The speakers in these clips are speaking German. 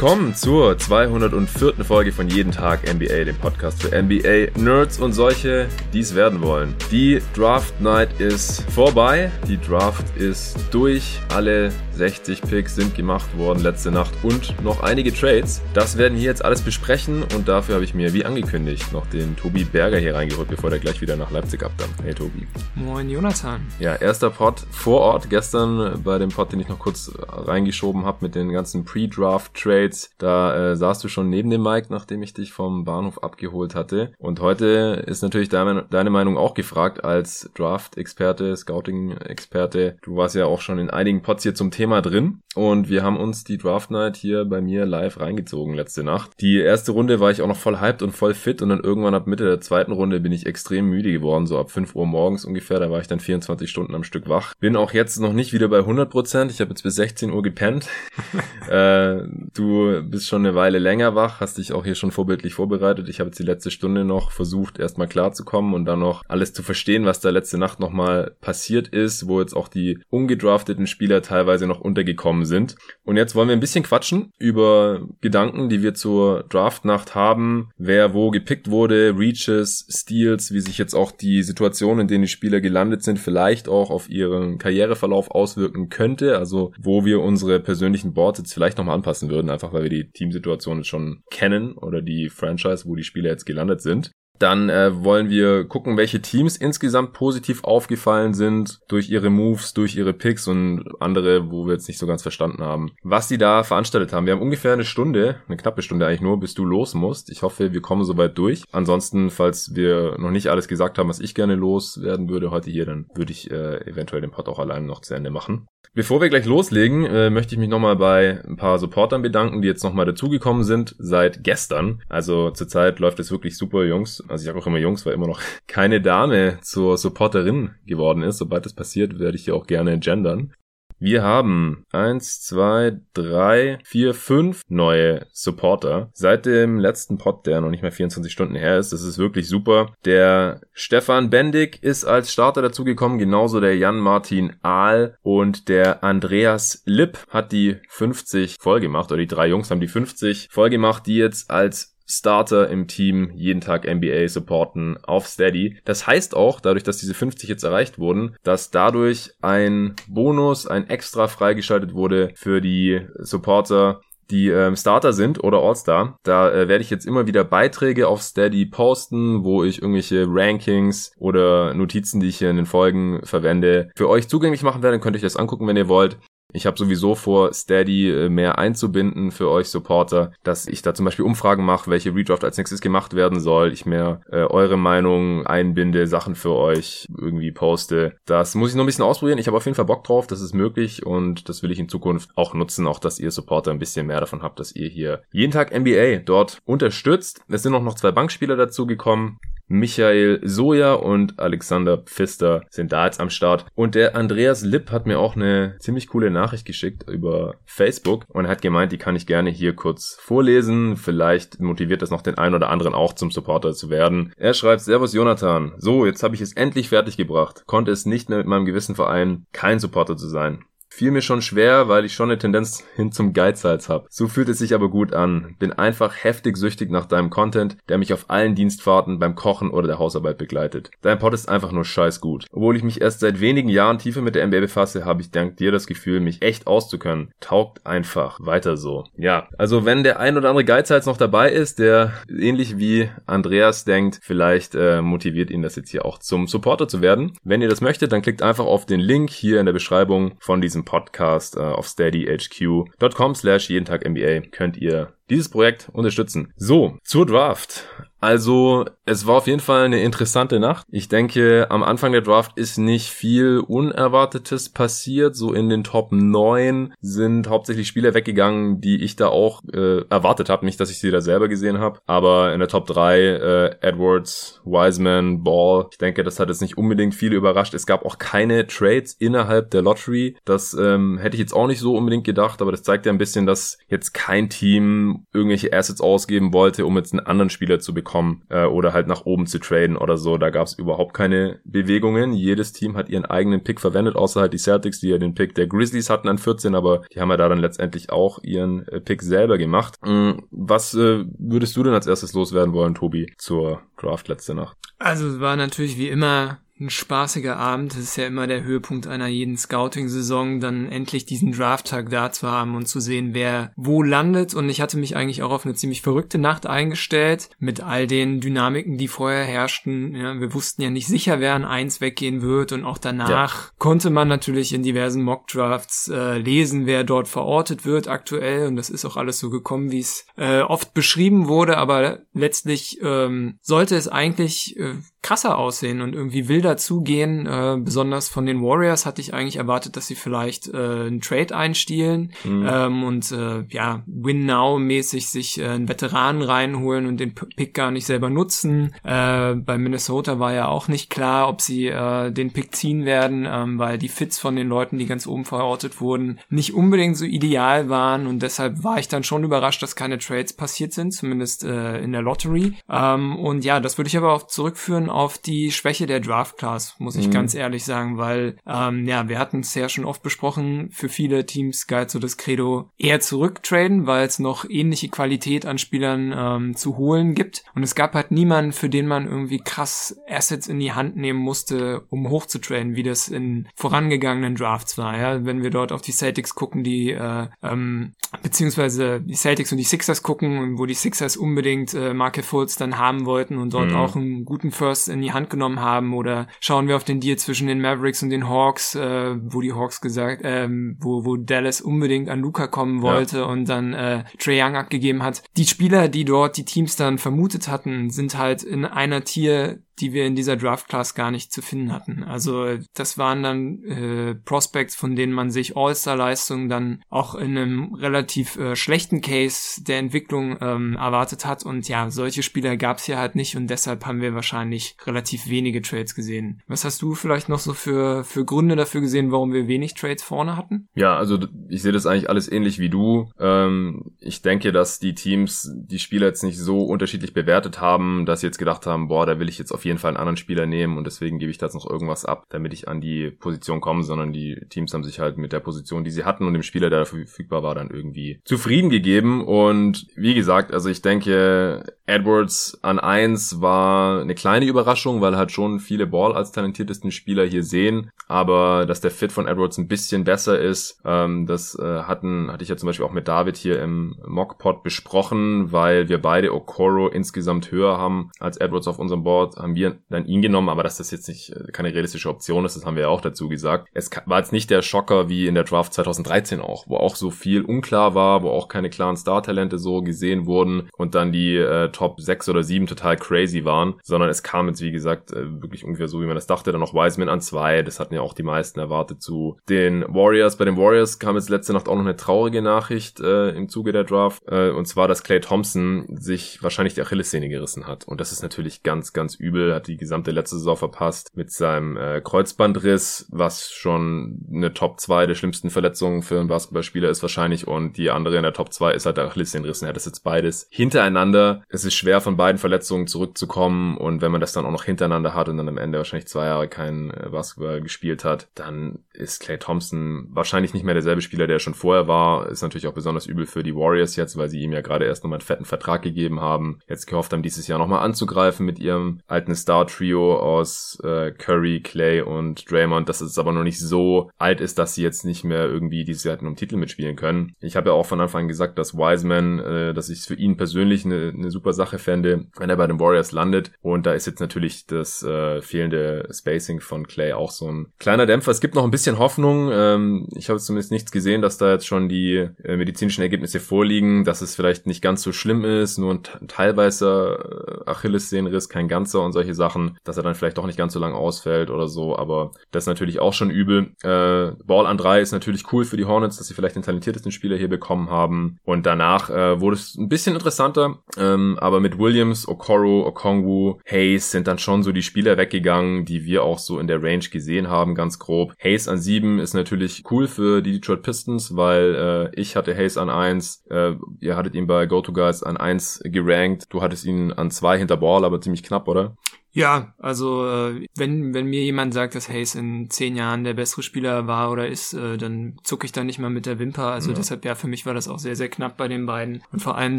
willkommen zur 204. Folge von Jeden Tag NBA, dem Podcast für NBA-Nerds und solche, die es werden wollen. Die Draft Night ist vorbei, die Draft ist durch, alle 60 Picks sind gemacht worden letzte Nacht und noch einige Trades. Das werden wir jetzt alles besprechen und dafür habe ich mir, wie angekündigt, noch den Tobi Berger hier reingeholt, bevor der gleich wieder nach Leipzig abdampft. Hey Tobi. Moin Jonathan. Ja, erster Pod vor Ort, gestern bei dem Pod, den ich noch kurz reingeschoben habe mit den ganzen Pre-Draft-Trades Trades. Da äh, saßt du schon neben dem Mike, nachdem ich dich vom Bahnhof abgeholt hatte. Und heute ist natürlich deine, deine Meinung auch gefragt als Draft-Experte, Scouting-Experte. Du warst ja auch schon in einigen Pots hier zum Thema drin. Und wir haben uns die Draft Night hier bei mir live reingezogen letzte Nacht. Die erste Runde war ich auch noch voll hyped und voll fit und dann irgendwann ab Mitte der zweiten Runde bin ich extrem müde geworden, so ab 5 Uhr morgens ungefähr. Da war ich dann 24 Stunden am Stück wach. Bin auch jetzt noch nicht wieder bei 100 Prozent. Ich habe jetzt bis 16 Uhr gepennt. äh, du bist schon eine Weile länger wach, hast dich auch hier schon vorbildlich vorbereitet. Ich habe jetzt die letzte Stunde noch versucht, erstmal klarzukommen und dann noch alles zu verstehen, was da letzte Nacht nochmal passiert ist, wo jetzt auch die ungedrafteten Spieler teilweise noch untergekommen sind. Und jetzt wollen wir ein bisschen quatschen über Gedanken, die wir zur Draftnacht haben, wer wo gepickt wurde, Reaches, Steals, wie sich jetzt auch die Situation, in denen die Spieler gelandet sind, vielleicht auch auf ihren Karriereverlauf auswirken könnte. Also wo wir unsere persönlichen Boards jetzt vielleicht nochmal anpassen würden, einfach weil wir die Teamsituation schon kennen oder die Franchise, wo die Spieler jetzt gelandet sind. Dann äh, wollen wir gucken, welche Teams insgesamt positiv aufgefallen sind durch ihre Moves, durch ihre Picks und andere, wo wir jetzt nicht so ganz verstanden haben, was die da veranstaltet haben. Wir haben ungefähr eine Stunde, eine knappe Stunde eigentlich nur, bis du los musst. Ich hoffe, wir kommen soweit durch. Ansonsten, falls wir noch nicht alles gesagt haben, was ich gerne loswerden würde heute hier, dann würde ich äh, eventuell den Pod auch alleine noch zu Ende machen. Bevor wir gleich loslegen, äh, möchte ich mich nochmal bei ein paar Supportern bedanken, die jetzt nochmal dazugekommen sind seit gestern. Also zurzeit läuft es wirklich super, Jungs. Also ich sage auch immer Jungs, weil immer noch keine Dame zur Supporterin geworden ist. Sobald das passiert, werde ich hier auch gerne gendern. Wir haben eins, zwei, drei, vier, fünf neue Supporter. Seit dem letzten Pod, der noch nicht mehr 24 Stunden her ist. Das ist wirklich super. Der Stefan Bendig ist als Starter dazugekommen, genauso der Jan-Martin Ahl und der Andreas Lipp hat die 50 voll gemacht, oder die drei Jungs haben die 50 voll gemacht, die jetzt als Starter im Team jeden Tag NBA supporten auf Steady. Das heißt auch, dadurch, dass diese 50 jetzt erreicht wurden, dass dadurch ein Bonus, ein extra freigeschaltet wurde für die Supporter, die ähm, Starter sind oder All-Star. Da äh, werde ich jetzt immer wieder Beiträge auf Steady posten, wo ich irgendwelche Rankings oder Notizen, die ich hier in den Folgen verwende, für euch zugänglich machen werde. Dann könnt ihr euch das angucken, wenn ihr wollt. Ich habe sowieso vor, Steady äh, mehr einzubinden für euch Supporter, dass ich da zum Beispiel Umfragen mache, welche Redraft als nächstes gemacht werden soll, ich mehr äh, eure Meinung einbinde, Sachen für euch irgendwie poste. Das muss ich noch ein bisschen ausprobieren. Ich habe auf jeden Fall Bock drauf, das ist möglich und das will ich in Zukunft auch nutzen, auch dass ihr Supporter ein bisschen mehr davon habt, dass ihr hier jeden Tag NBA dort unterstützt. Es sind auch noch zwei Bankspieler dazu gekommen. Michael Soja und Alexander Pfister sind da jetzt am Start. Und der Andreas Lipp hat mir auch eine ziemlich coole Nachricht geschickt über Facebook und hat gemeint, die kann ich gerne hier kurz vorlesen. Vielleicht motiviert das noch den einen oder anderen auch zum Supporter zu werden. Er schreibt, Servus Jonathan. So, jetzt habe ich es endlich fertig gebracht. Konnte es nicht mehr mit meinem gewissen Verein kein Supporter zu sein fiel mir schon schwer, weil ich schon eine Tendenz hin zum Geizhals habe. So fühlt es sich aber gut an. Bin einfach heftig süchtig nach deinem Content, der mich auf allen Dienstfahrten beim Kochen oder der Hausarbeit begleitet. Dein Pod ist einfach nur scheiß gut. Obwohl ich mich erst seit wenigen Jahren tiefer mit der NBA befasse, habe ich dank dir das Gefühl, mich echt auszukönnen. Taugt einfach. Weiter so. Ja, also wenn der ein oder andere Geizhals noch dabei ist, der ähnlich wie Andreas denkt, vielleicht äh, motiviert ihn das jetzt hier auch zum Supporter zu werden. Wenn ihr das möchtet, dann klickt einfach auf den Link hier in der Beschreibung von diesem Podcast äh, auf steadyhq.com slash jeden Tag NBA könnt ihr dieses Projekt unterstützen. So, zur Draft. Also, es war auf jeden Fall eine interessante Nacht. Ich denke, am Anfang der Draft ist nicht viel Unerwartetes passiert. So in den Top 9 sind hauptsächlich Spieler weggegangen, die ich da auch äh, erwartet habe. Nicht, dass ich sie da selber gesehen habe, aber in der Top 3 äh, Edwards, Wiseman, Ball. Ich denke, das hat jetzt nicht unbedingt viele überrascht. Es gab auch keine Trades innerhalb der Lottery. Das ähm, hätte ich jetzt auch nicht so unbedingt gedacht, aber das zeigt ja ein bisschen, dass jetzt kein Team irgendwelche Assets ausgeben wollte, um jetzt einen anderen Spieler zu bekommen bekommen äh, oder halt nach oben zu traden oder so. Da gab es überhaupt keine Bewegungen. Jedes Team hat ihren eigenen Pick verwendet, außer halt die Celtics, die ja den Pick der Grizzlies hatten an 14, aber die haben ja da dann letztendlich auch ihren äh, Pick selber gemacht. Mhm. Was äh, würdest du denn als erstes loswerden wollen, Tobi, zur Draft letzte Nacht? Also es war natürlich wie immer ein spaßiger Abend. Das ist ja immer der Höhepunkt einer jeden Scouting-Saison, dann endlich diesen Draft-Tag da zu haben und zu sehen, wer wo landet. Und ich hatte mich eigentlich auch auf eine ziemlich verrückte Nacht eingestellt mit all den Dynamiken, die vorher herrschten. Ja, wir wussten ja nicht sicher, wer an eins weggehen wird. Und auch danach ja. konnte man natürlich in diversen Mock-Drafts äh, lesen, wer dort verortet wird aktuell. Und das ist auch alles so gekommen, wie es äh, oft beschrieben wurde. Aber letztlich ähm, sollte es eigentlich äh, krasser aussehen und irgendwie wilder zugehen. Äh, besonders von den Warriors hatte ich eigentlich erwartet, dass sie vielleicht äh, einen Trade einstielen mhm. ähm, und äh, ja, Win Now mäßig sich äh, einen Veteranen reinholen und den Pick gar nicht selber nutzen. Äh, bei Minnesota war ja auch nicht klar, ob sie äh, den Pick ziehen werden, ähm, weil die Fits von den Leuten, die ganz oben verortet wurden, nicht unbedingt so ideal waren und deshalb war ich dann schon überrascht, dass keine Trades passiert sind, zumindest äh, in der Lottery. Ähm, und ja, das würde ich aber auch zurückführen auf die Schwäche der Draft Class, muss ich mhm. ganz ehrlich sagen, weil ähm, ja, wir hatten es ja schon oft besprochen, für viele Teams galt so das Credo eher zurücktraden, weil es noch ähnliche Qualität an Spielern ähm, zu holen gibt. Und es gab halt niemanden, für den man irgendwie krass Assets in die Hand nehmen musste, um hochzutraden, wie das in vorangegangenen Drafts war. Ja, wenn wir dort auf die Celtics gucken, die äh, ähm, beziehungsweise die Celtics und die Sixers gucken, wo die Sixers unbedingt äh, Marke Fultz dann haben wollten und dort mhm. auch einen guten First Warriors in die Hand genommen haben oder schauen wir auf den Deal zwischen den Mavericks und den Hawks, äh, wo die Hawks gesagt, ähm, wo, wo Dallas unbedingt an Luca kommen wollte ja. und dann äh, Trey Young abgegeben hat. Die Spieler, die dort die Teams dann vermutet hatten, sind halt in einer Tier die wir in dieser Draft Class gar nicht zu finden hatten. Also das waren dann äh, Prospects, von denen man sich All-Star-Leistungen dann auch in einem relativ äh, schlechten Case der Entwicklung ähm, erwartet hat. Und ja, solche Spieler gab es hier halt nicht und deshalb haben wir wahrscheinlich relativ wenige Trades gesehen. Was hast du vielleicht noch so für, für Gründe dafür gesehen, warum wir wenig Trades vorne hatten? Ja, also ich sehe das eigentlich alles ähnlich wie du. Ähm, ich denke, dass die Teams die Spieler jetzt nicht so unterschiedlich bewertet haben, dass sie jetzt gedacht haben, boah, da will ich jetzt auf jeden Fall einen anderen Spieler nehmen und deswegen gebe ich da jetzt noch irgendwas ab, damit ich an die Position komme, sondern die Teams haben sich halt mit der Position, die sie hatten und dem Spieler, der verfügbar war, dann irgendwie zufrieden gegeben und wie gesagt, also ich denke, Edwards an eins war eine kleine Überraschung, weil halt schon viele Ball als talentiertesten Spieler hier sehen, aber dass der Fit von Edwards ein bisschen besser ist, ähm, das äh, hatten, hatte ich ja zum Beispiel auch mit David hier im Mockpot besprochen, weil wir beide Okoro insgesamt höher haben als Edwards auf unserem Board, haben wir dann ihn genommen, aber dass das jetzt nicht äh, keine realistische Option ist, das haben wir ja auch dazu gesagt. Es war jetzt nicht der Schocker wie in der Draft 2013 auch, wo auch so viel unklar war, wo auch keine klaren Star-Talente so gesehen wurden und dann die äh, Top 6 oder 7 total crazy waren, sondern es kam jetzt, wie gesagt, äh, wirklich ungefähr so, wie man das dachte. Dann noch Wiseman an zwei, das hatten ja auch die meisten erwartet zu den Warriors. Bei den Warriors kam jetzt letzte Nacht auch noch eine traurige Nachricht äh, im Zuge der Draft, äh, und zwar, dass Clay Thompson sich wahrscheinlich die Achillessehne gerissen hat. Und das ist natürlich ganz, ganz übel, hat die gesamte letzte Saison verpasst mit seinem äh, Kreuzbandriss, was schon eine Top 2 der schlimmsten Verletzungen für einen Basketballspieler ist wahrscheinlich und die andere in der Top 2 ist halt der Achillessehnenriss. Er hat das jetzt beides hintereinander. Es ist schwer von beiden Verletzungen zurückzukommen und wenn man das dann auch noch hintereinander hat und dann am Ende wahrscheinlich zwei Jahre kein äh, Basketball gespielt hat, dann ist Clay Thompson wahrscheinlich nicht mehr derselbe Spieler, der schon vorher war. Ist natürlich auch besonders übel für die Warriors jetzt, weil sie ihm ja gerade erst nochmal einen fetten Vertrag gegeben haben. Jetzt gehofft haben, dieses Jahr nochmal anzugreifen mit ihrem alten Star-Trio aus äh, Curry, Clay und Draymond, dass es aber noch nicht so alt ist, dass sie jetzt nicht mehr irgendwie dieses Jahr um Titel mitspielen können. Ich habe ja auch von Anfang an gesagt, dass Wiseman, äh, dass ich es für ihn persönlich eine, eine super Sache fände, wenn er bei den Warriors landet. Und da ist jetzt natürlich das äh, fehlende Spacing von Clay auch so ein kleiner Dämpfer. Es gibt noch ein bisschen Hoffnung. Ähm, ich habe zumindest nichts gesehen, dass da jetzt schon die äh, medizinischen Ergebnisse vorliegen, dass es vielleicht nicht ganz so schlimm ist, nur ein teilweise äh, Achillessehnenriss, kein ganzer und solche Sachen, dass er dann vielleicht doch nicht ganz so lang ausfällt oder so, aber das ist natürlich auch schon übel. Äh, Ball an drei ist natürlich cool für die Hornets, dass sie vielleicht den talentiertesten Spieler hier bekommen haben und danach äh, wurde es ein bisschen interessanter, ähm, aber mit Williams, Okoro, Okongwu, Hayes sind dann schon so die Spieler weggegangen, die wir auch so in der Range gesehen haben, ganz grob. Hayes an sieben ist natürlich cool für die Detroit Pistons, weil äh, ich hatte Hayes an eins, äh, ihr hattet ihn bei GoToGuys an eins gerankt, du hattest ihn an zwei hinter Ball, aber ziemlich knapp, oder? Ja, also äh, wenn, wenn mir jemand sagt, dass Hayes in zehn Jahren der bessere Spieler war oder ist, äh, dann zucke ich da nicht mal mit der Wimper. Also ja. deshalb, ja, für mich war das auch sehr, sehr knapp bei den beiden. Und vor allem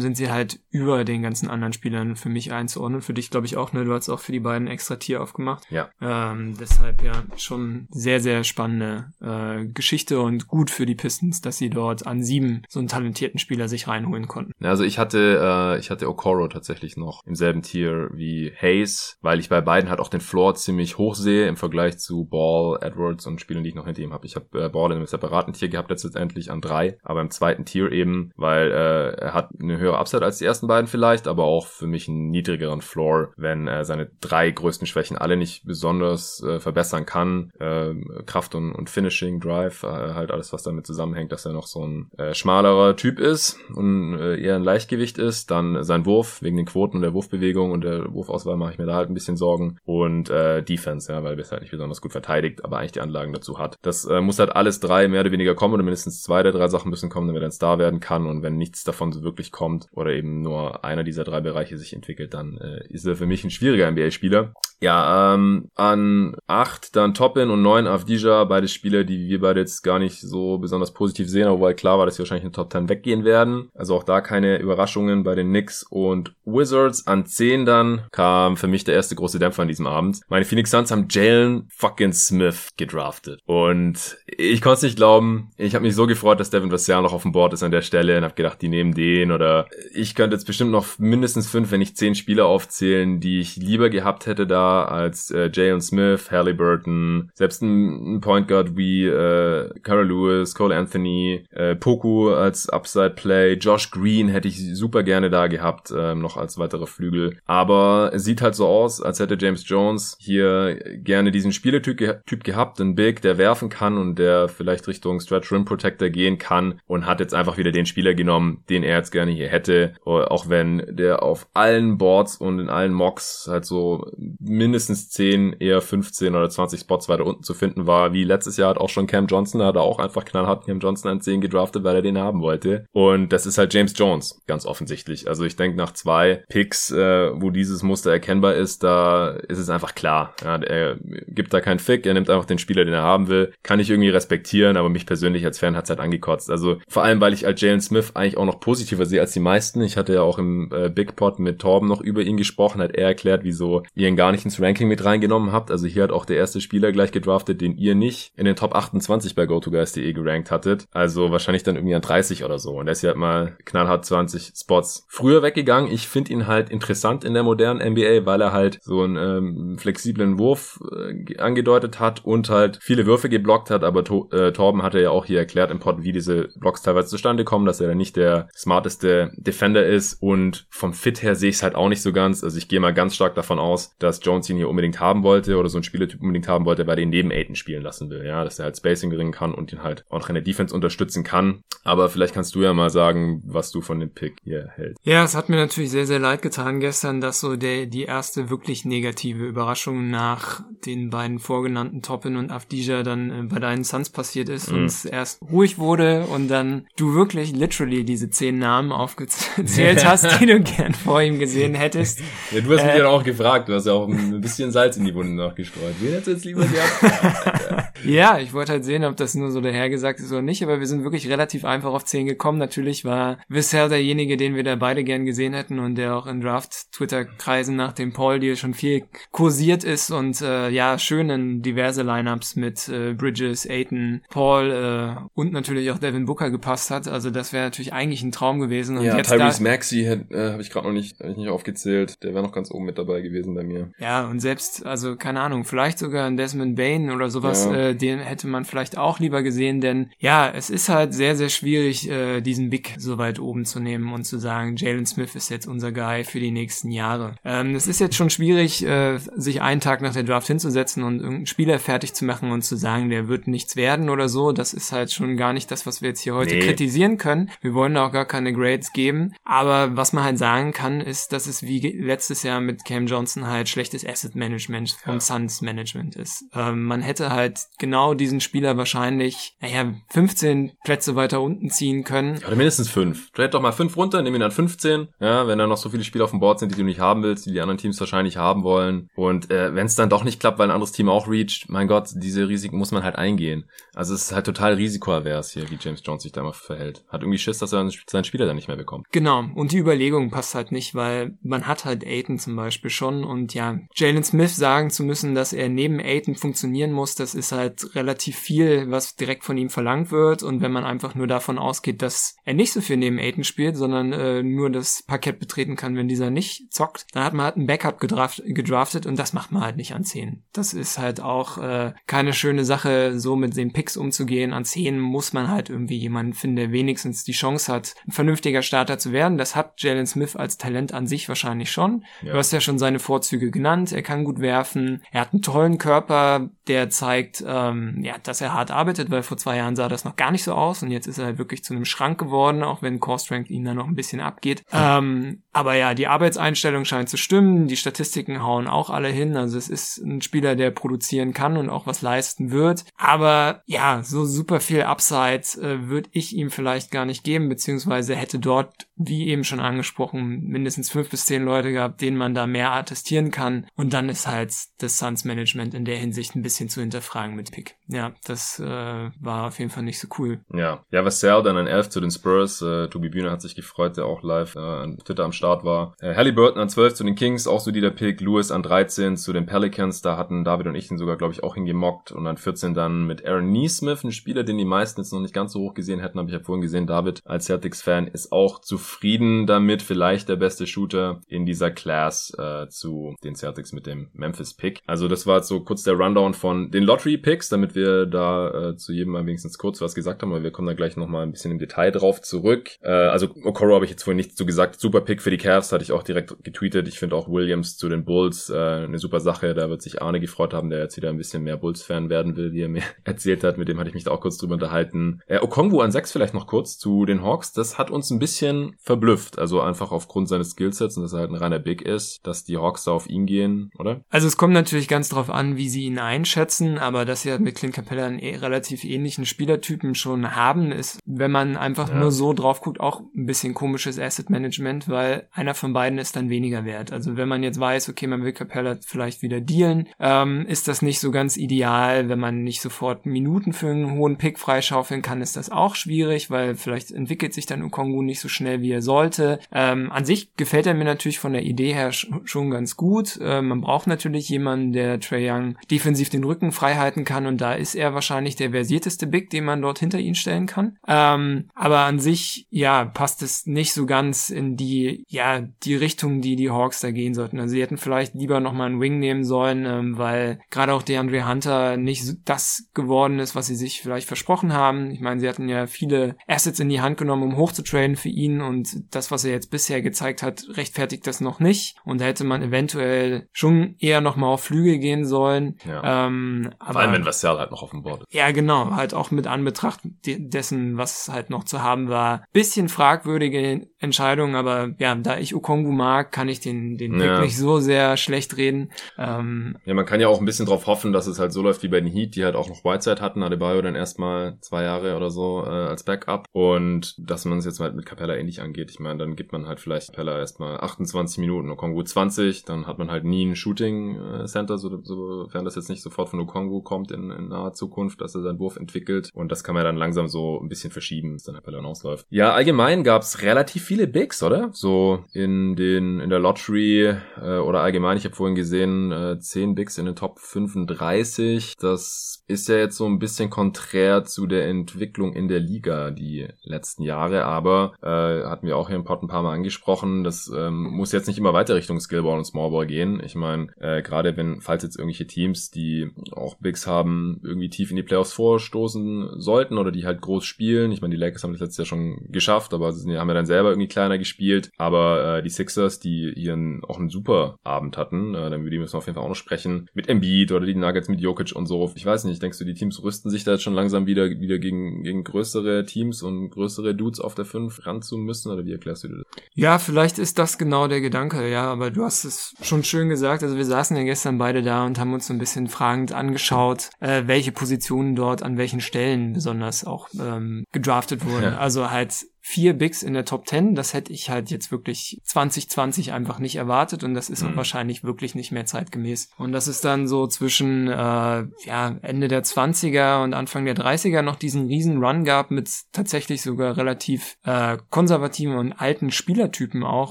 sind sie halt über den ganzen anderen Spielern für mich einzuordnen. Für dich, glaube ich, auch, ne? Du hast auch für die beiden extra Tier aufgemacht. Ja. Ähm, deshalb, ja, schon sehr, sehr spannende äh, Geschichte und gut für die Pistons, dass sie dort an sieben so einen talentierten Spieler sich reinholen konnten. Also ich hatte, äh, ich hatte Okoro tatsächlich noch im selben Tier wie Hayes, weil ich bei beiden halt auch den Floor ziemlich hoch sehe im Vergleich zu Ball, Edwards und Spielen, die ich noch hinter ihm habe. Ich habe äh, Ball in einem separaten Tier gehabt letztendlich an drei, aber im zweiten Tier eben, weil äh, er hat eine höhere Upside als die ersten beiden vielleicht, aber auch für mich einen niedrigeren Floor, wenn er seine drei größten Schwächen alle nicht besonders äh, verbessern kann. Äh, Kraft und, und Finishing, Drive, äh, halt alles, was damit zusammenhängt, dass er noch so ein äh, schmalerer Typ ist und äh, eher ein Leichtgewicht ist. Dann sein Wurf, wegen den Quoten und der Wurfbewegung und der Wurfauswahl mache ich mir da halt ein bisschen bisschen Sorgen und äh, Defense, ja, weil wir es halt nicht besonders gut verteidigt, aber eigentlich die Anlagen dazu hat. Das äh, muss halt alles drei mehr oder weniger kommen oder mindestens zwei der drei Sachen müssen kommen, damit er ein Star werden kann und wenn nichts davon so wirklich kommt oder eben nur einer dieser drei Bereiche sich entwickelt, dann äh, ist er für mich ein schwieriger NBA-Spieler. Ja, ähm, an acht dann Toppin und neun Avdija, beide Spieler, die wir beide jetzt gar nicht so besonders positiv sehen, weil klar war, dass sie wahrscheinlich in den Top 10 weggehen werden. Also auch da keine Überraschungen bei den Knicks und Wizards. An zehn dann kam für mich der erste große Dämpfer an diesem Abend. Meine Phoenix Suns haben Jalen fucking Smith gedraftet. Und ich konnte es nicht glauben. Ich habe mich so gefreut, dass Devin Vassell noch auf dem Board ist an der Stelle und habe gedacht, die nehmen den oder ich könnte jetzt bestimmt noch mindestens fünf, wenn nicht zehn Spieler aufzählen, die ich lieber gehabt hätte da als äh, Jalen Smith, Halliburton, selbst ein, ein Point Guard wie äh, Carol Lewis, Cole Anthony, äh, Poku als Upside Play, Josh Green hätte ich super gerne da gehabt, äh, noch als weitere Flügel. Aber es sieht halt so aus, als hätte James Jones hier gerne diesen Spieletyp ge typ gehabt, einen Big, der werfen kann und der vielleicht Richtung Stretch Rim Protector gehen kann und hat jetzt einfach wieder den Spieler genommen, den er jetzt gerne hier hätte, auch wenn der auf allen Boards und in allen Mocks halt so mindestens 10, eher 15 oder 20 Spots weiter unten zu finden war. Wie letztes Jahr hat auch schon Cam Johnson, hat er auch einfach knallhart Cam Johnson an 10 gedraftet, weil er den haben wollte. Und das ist halt James Jones, ganz offensichtlich. Also ich denke, nach zwei Picks, äh, wo dieses Muster erkennbar ist, da ist es einfach klar. Ja, er gibt da keinen Fick, er nimmt einfach den Spieler, den er haben will. Kann ich irgendwie respektieren, aber mich persönlich als Fan hat's halt angekotzt. Also vor allem, weil ich als Jalen Smith eigentlich auch noch positiver sehe als die meisten. Ich hatte ja auch im äh, Big Pot mit Torben noch über ihn gesprochen, hat er erklärt, wieso ihr ihn gar nicht ins Ranking mit reingenommen habt. Also hier hat auch der erste Spieler gleich gedraftet, den ihr nicht in den Top 28 bei GoToGuys.de gerankt hattet. Also wahrscheinlich dann irgendwie an 30 oder so. Und der ist ja halt mal knallhart 20 Spots früher weggegangen. Ich finde ihn halt interessant in der modernen NBA, weil er halt einen ähm, flexiblen Wurf äh, angedeutet hat und halt viele Würfe geblockt hat. Aber to äh, Torben hatte ja auch hier erklärt im Pod, wie diese Blocks teilweise zustande kommen, dass er dann nicht der smarteste Defender ist. Und vom Fit her sehe ich es halt auch nicht so ganz. Also ich gehe mal ganz stark davon aus, dass Jones ihn hier unbedingt haben wollte oder so ein Spielertyp unbedingt haben wollte, weil er ihn neben Aiden spielen lassen will, ja, dass er halt Spacing bringen kann und ihn halt auch noch in der Defense unterstützen kann. Aber vielleicht kannst du ja mal sagen, was du von dem Pick hier hältst. Ja, es hat mir natürlich sehr, sehr leid getan gestern, dass so der, die erste wirklich negative Überraschung nach den beiden vorgenannten Toppin und Afdija dann äh, bei deinen Suns passiert ist mm. und es erst ruhig wurde und dann du wirklich literally diese zehn Namen aufgezählt hast, die du gern vor ihm gesehen hättest. Ja, du hast mich äh, ja auch gefragt, du hast ja auch ein bisschen Salz in die Wunden noch gestreut. Wen hättest du jetzt lieber gehabt? ja, ich wollte halt sehen, ob das nur so dahergesagt ist oder nicht, aber wir sind wirklich relativ einfach auf 10 gekommen. Natürlich war Wissell derjenige, den wir da beide gern gesehen hätten und der auch in Draft-Twitter-Kreisen nach dem Paul-Deal schon viel kursiert ist und äh, ja, schön in diverse Lineups mit äh, Bridges, Aiton, Paul äh, und natürlich auch Devin Booker gepasst hat. Also das wäre natürlich eigentlich ein Traum gewesen. Und ja, jetzt Tyrese Maxey äh, habe ich gerade noch nicht, hab ich nicht aufgezählt. Der wäre noch ganz oben mit dabei gewesen bei mir. Ja, und selbst, also keine Ahnung, vielleicht sogar ein Desmond Bain oder sowas, ja. äh, den hätte man vielleicht auch lieber gesehen, denn ja, es ist halt sehr, sehr schwierig, äh, diesen Big so weit oben zu nehmen und zu sagen, Jalen Smith ist jetzt unser Guy für die nächsten Jahre. Ähm, es ist jetzt schon schwierig, äh, sich einen Tag nach der Draft hinzusetzen und irgendeinen Spieler fertig zu machen und zu sagen, der wird nichts werden oder so. Das ist halt schon gar nicht das, was wir jetzt hier heute nee. kritisieren können. Wir wollen auch gar keine Grades geben. Aber was man halt sagen kann, ist, dass es wie letztes Jahr mit Cam Johnson halt schlechtes Asset Management vom ja. Suns Management ist. Ähm, man hätte halt genau diesen Spieler wahrscheinlich, naja, 15 Plätze weiter unten ziehen können. Oder mindestens fünf. Trade doch mal fünf runter, nimm ihn an 15. Ja, wenn da noch so viele Spieler auf dem Board sind, die du nicht haben willst, die die anderen Teams wahrscheinlich haben wollen. Und äh, wenn es dann doch nicht klappt, weil ein anderes Team auch reacht, mein Gott, diese Risiken muss man halt eingehen. Also es ist halt total risikoavers hier, wie James Jones sich da mal verhält. Hat irgendwie Schiss, dass er seinen Spieler dann nicht mehr bekommt. Genau. Und die Überlegung passt halt nicht, weil man hat halt Aiton zum Beispiel schon und ja, Jalen Smith sagen zu müssen, dass er neben Aiton funktionieren muss, das ist halt relativ viel, was direkt von ihm verlangt wird. Und wenn man einfach nur davon ausgeht, dass er nicht so viel neben Aiton spielt, sondern äh, nur das Parkett betreten kann, wenn dieser nicht zockt, dann hat man halt ein Backup gedraft, gedraftet und das macht man halt nicht an 10. Das ist halt auch äh, keine schöne Sache, so mit den Picks umzugehen. An 10 muss man halt irgendwie jemanden finden, der wenigstens die Chance hat, ein vernünftiger Starter zu werden. Das hat Jalen Smith als Talent an sich wahrscheinlich schon. Ja. Du hast ja schon seine Vorzüge genannt. Er kann gut werfen. Er hat einen tollen Körper, der zeigt, ähm, ja, dass er hart arbeitet, weil vor zwei Jahren sah das noch gar nicht so aus und jetzt ist er halt wirklich zu einem Schrank geworden, auch wenn Core Strength ihn da noch ein bisschen abgeht. Ähm, aber ja, die Arbeitseinstellung scheint zu stimmen. Die Statistiken hauen auch alle hin. Also es ist ein Spieler, der produzieren kann und auch was leisten wird. Aber ja, so super viel Upside äh, würde ich ihm vielleicht gar nicht geben, beziehungsweise hätte dort, wie eben schon angesprochen, mindestens fünf bis zehn Leute gehabt, denen man da mehr attestieren kann. Und dann ist halt das Suns Management in der Hinsicht ein bisschen zu hinterfragen mit Pick. Ja, das äh, war auf jeden Fall nicht so cool. Ja, ja, Vassell dann ein Elf zu den Spurs. Äh, Tobi Bühne hat sich gefreut, der auch live äh, Twitter am Start war. Äh, Halliburton an 12 zu den Kings, auch so der Pick. Lewis an 13 zu den Pelicans. Da hatten David und ich den sogar, glaube ich, auch hingemockt. Und an 14 dann mit Aaron Neesmith, ein Spieler, den die meisten jetzt noch nicht ganz so hoch gesehen hätten, habe ich ja vorhin gesehen. David als Celtics-Fan ist auch zufrieden damit. Vielleicht der beste Shooter in dieser Class äh, zu den Celtics mit dem Memphis-Pick. Also das war jetzt so kurz der Rundown von den Lottery-Picks, damit wir da äh, zu jedem mal wenigstens kurz was gesagt haben, weil wir kommen da gleich nochmal ein bisschen im Detail drauf zurück. Äh, also Okoro habe ich jetzt vorhin nicht so gesagt. Super Pick für die Cavs, hatte ich auch direkt getweetet. Ich finde auch Williams zu den Bulls äh, eine super Sache. Da wird sich Arne gefreut haben, der jetzt wieder ein bisschen mehr Bulls-Fan werden will, wie er mir erzählt hat. Mit dem hatte ich mich da auch kurz drüber unterhalten. Äh, Okongwu an sechs vielleicht noch kurz zu den Hawks. Das hat uns ein bisschen verblüfft. Also einfach aufgrund seines Skillsets und dass er halt ein reiner Big ist, dass die Hawks da auf ihn gehen, oder? Also es kommt natürlich ganz drauf an, wie sie ihn einschätzen, aber dass sie halt mit Clint Capella einen eh relativ ähnlichen Spielertypen schon haben, ist, wenn man einfach ja. nur so drauf guckt, auch ein bisschen komisches Asset Management, weil einer von beiden ist dann weniger wert. Also wenn man jetzt weiß, okay, man will Capella vielleicht wieder dealen, ähm, ist das nicht so ganz ideal. Wenn man nicht sofort Minuten für einen hohen Pick freischaufeln kann, ist das auch schwierig, weil vielleicht entwickelt sich dann Ukongu nicht so schnell, wie er sollte. Ähm, an sich gefällt er mir natürlich von der Idee her schon ganz gut. Ähm, man braucht natürlich jemanden, der Trey Young defensiv den Rücken frei kann und da ist er wahrscheinlich der versierteste Big, den man dort hinter ihn stellen kann. Ähm, aber an sich, ja, passt es nicht so ganz in die, ja, die Richtung, die die Hawks da gehen sollten. Also sie hätten vielleicht lieber nochmal einen Wing nehmen sollen, ähm, weil gerade auch der Andre Hunter nicht das geworden ist, was sie sich vielleicht versprochen haben. Ich meine, sie hatten ja viele Assets in die Hand genommen, um hochzutraden für ihn und das, was er jetzt bisher gezeigt hat, rechtfertigt das noch nicht. Und da hätte man eventuell schon eher nochmal auf Flügel gehen sollen. Ja. Ähm, aber, Vor allem, wenn Vassell halt noch auf dem Board ist. Ja, genau. Halt auch mit Anbetracht dessen, was halt noch zu haben war. Bisschen fragwürdige Entscheidung, aber ja, da ich Okongu mag, kann ich den, den ja. Nicht so sehr schlecht reden. Ähm, ja, man kann ja auch ein bisschen drauf hoffen, dass es halt so läuft wie bei den Heat, die halt auch noch Whiteside hatten, Adebayo dann erstmal zwei Jahre oder so äh, als Backup und dass man es jetzt halt mit Capella ähnlich angeht. Ich meine, dann gibt man halt vielleicht Capella erstmal 28 Minuten, Okongu 20, dann hat man halt nie ein Shooting äh, Center, so, sofern das jetzt nicht sofort von Okongu kommt in, in naher Zukunft, dass er seinen Wurf entwickelt und das kann man dann langsam so ein bisschen verschieben, bis dann Capella ausläuft. Ja, allgemein gab's relativ viele Bigs, oder? So in den in der Lottery äh, oder allgemein, ich habe vorhin gesehen, äh, 10 Bigs in den Top 35. Das ist ja jetzt so ein bisschen konträr zu der Entwicklung in der Liga die letzten Jahre, aber äh, hatten wir auch hier im Pod ein paar Mal angesprochen, das ähm, muss jetzt nicht immer weiter Richtung Skillball und Smallball gehen. Ich meine, äh, gerade wenn, falls jetzt irgendwelche Teams, die auch Bigs haben, irgendwie tief in die Playoffs vorstoßen sollten oder die halt groß spielen. Ich meine, die Lakers haben das letztes Jahr schon geschafft, aber sie haben ja dann selber irgendwie kleiner gespielt. Aber äh, die Sixers, die ihren auch einen super Abend hatten, äh, dann über die müssen wir auf jeden Fall auch noch sprechen. Mit Embiid oder die Nuggets mit Jokic und so. Ich weiß nicht, denkst du, die Teams rüsten sich da jetzt schon langsam wieder, wieder gegen, gegen größere Teams und größere Dudes auf der 5 ran zu müssen? Oder wie erklärst du dir das? Ja, vielleicht ist das genau der Gedanke, ja, aber du hast es schon schön gesagt. Also wir saßen ja gestern beide da und haben uns so ein bisschen fragend angeschaut, äh, welche Positionen dort an welchen Stellen besonders auch ähm, gedraftet wurden. Ja. Also halt vier Bigs in der Top 10. Das hätte ich halt jetzt wirklich 2020 einfach nicht erwartet und das ist mhm. auch wahrscheinlich wirklich nicht mehr zeitgemäß. Und das ist dann so zwischen äh, ja, Ende der 20er und Anfang der 30er noch diesen riesen Run gab mit tatsächlich sogar relativ äh, konservativen und alten Spielertypen auch,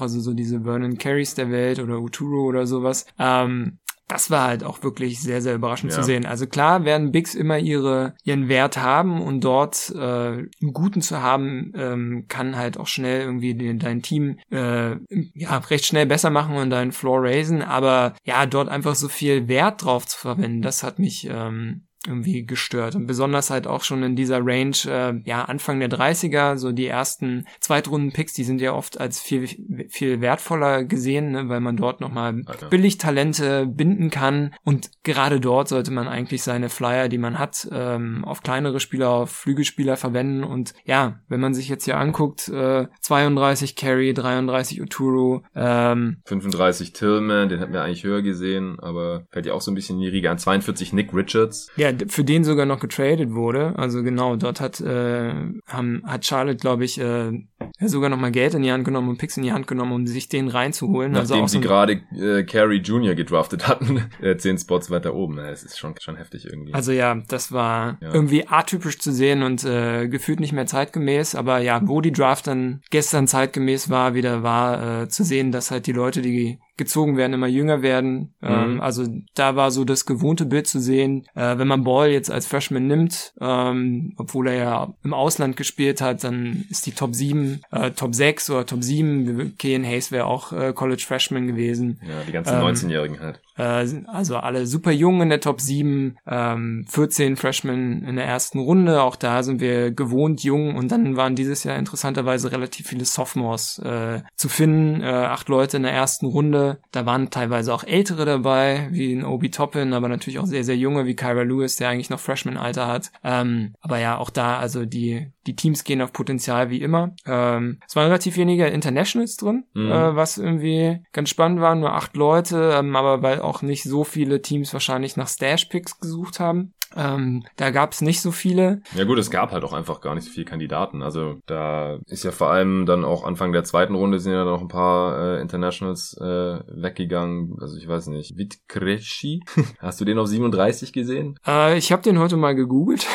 also so diese Vernon Carries der Welt oder Uturo oder sowas. Ähm, das war halt auch wirklich sehr, sehr überraschend ja. zu sehen. Also klar werden Bigs immer ihre, ihren Wert haben und dort äh, einen guten zu haben, ähm, kann halt auch schnell irgendwie den, dein Team äh, ja, recht schnell besser machen und deinen Floor raisen. Aber ja, dort einfach so viel Wert drauf zu verwenden, das hat mich ähm, irgendwie gestört. Und besonders halt auch schon in dieser Range, äh, ja, Anfang der 30er, so die ersten Zweitrunden-Picks, die sind ja oft als viel, viel wertvoller gesehen, ne, weil man dort nochmal billig Talente binden kann. Und gerade dort sollte man eigentlich seine Flyer, die man hat, ähm, auf kleinere Spieler, auf Flügelspieler verwenden. Und ja, wenn man sich jetzt hier anguckt, äh, 32 Carry, 33 Uturu, ähm, 35 Tillman, den hätten wir eigentlich höher gesehen, aber fällt ja auch so ein bisschen in die Riege an. 42 Nick Richards. Ja, für den sogar noch getradet wurde. Also genau, dort hat, äh, haben, hat Charlotte, glaube ich, äh, sogar noch mal Geld in die Hand genommen und Picks in die Hand genommen, um sich den reinzuholen. Also Nachdem also sie so gerade äh, Carey Jr. gedraftet hatten, äh, zehn Spots weiter oben. Es ist schon, schon heftig irgendwie. Also ja, das war ja. irgendwie atypisch zu sehen und äh, gefühlt nicht mehr zeitgemäß. Aber ja, wo die Draft dann gestern zeitgemäß war, wieder war äh, zu sehen, dass halt die Leute, die gezogen werden, immer jünger werden. Mhm. Ähm, also da war so das gewohnte Bild zu sehen. Äh, wenn man Ball jetzt als Freshman nimmt, ähm, obwohl er ja im Ausland gespielt hat, dann ist die Top 7, äh, Top 6 oder Top 7. Kean Hayes wäre auch äh, College Freshman gewesen. Ja, die ganzen ähm, 19-Jährigen halt. Äh, also alle super jung in der Top 7, ähm, 14 Freshmen in der ersten Runde. Auch da sind wir gewohnt jung und dann waren dieses Jahr interessanterweise relativ viele Sophomores äh, zu finden. Äh, acht Leute in der ersten Runde. Da waren teilweise auch ältere dabei, wie ein Obi Toppin, aber natürlich auch sehr, sehr junge, wie Kyra Lewis, der eigentlich noch Freshman-Alter hat. Ähm, aber ja, auch da, also die, die Teams gehen auf Potenzial wie immer. Ähm, es waren relativ wenige Internationals drin, mhm. äh, was irgendwie ganz spannend war, nur acht Leute, ähm, aber weil auch nicht so viele Teams wahrscheinlich nach Stash-Picks gesucht haben. Ähm, da gab es nicht so viele. Ja gut, es gab halt auch einfach gar nicht so viele Kandidaten. Also da ist ja vor allem dann auch Anfang der zweiten Runde sind ja noch ein paar äh, Internationals äh, weggegangen. Also ich weiß nicht. Vitkreschi? Hast du den auf 37 gesehen? Äh, ich habe den heute mal gegoogelt.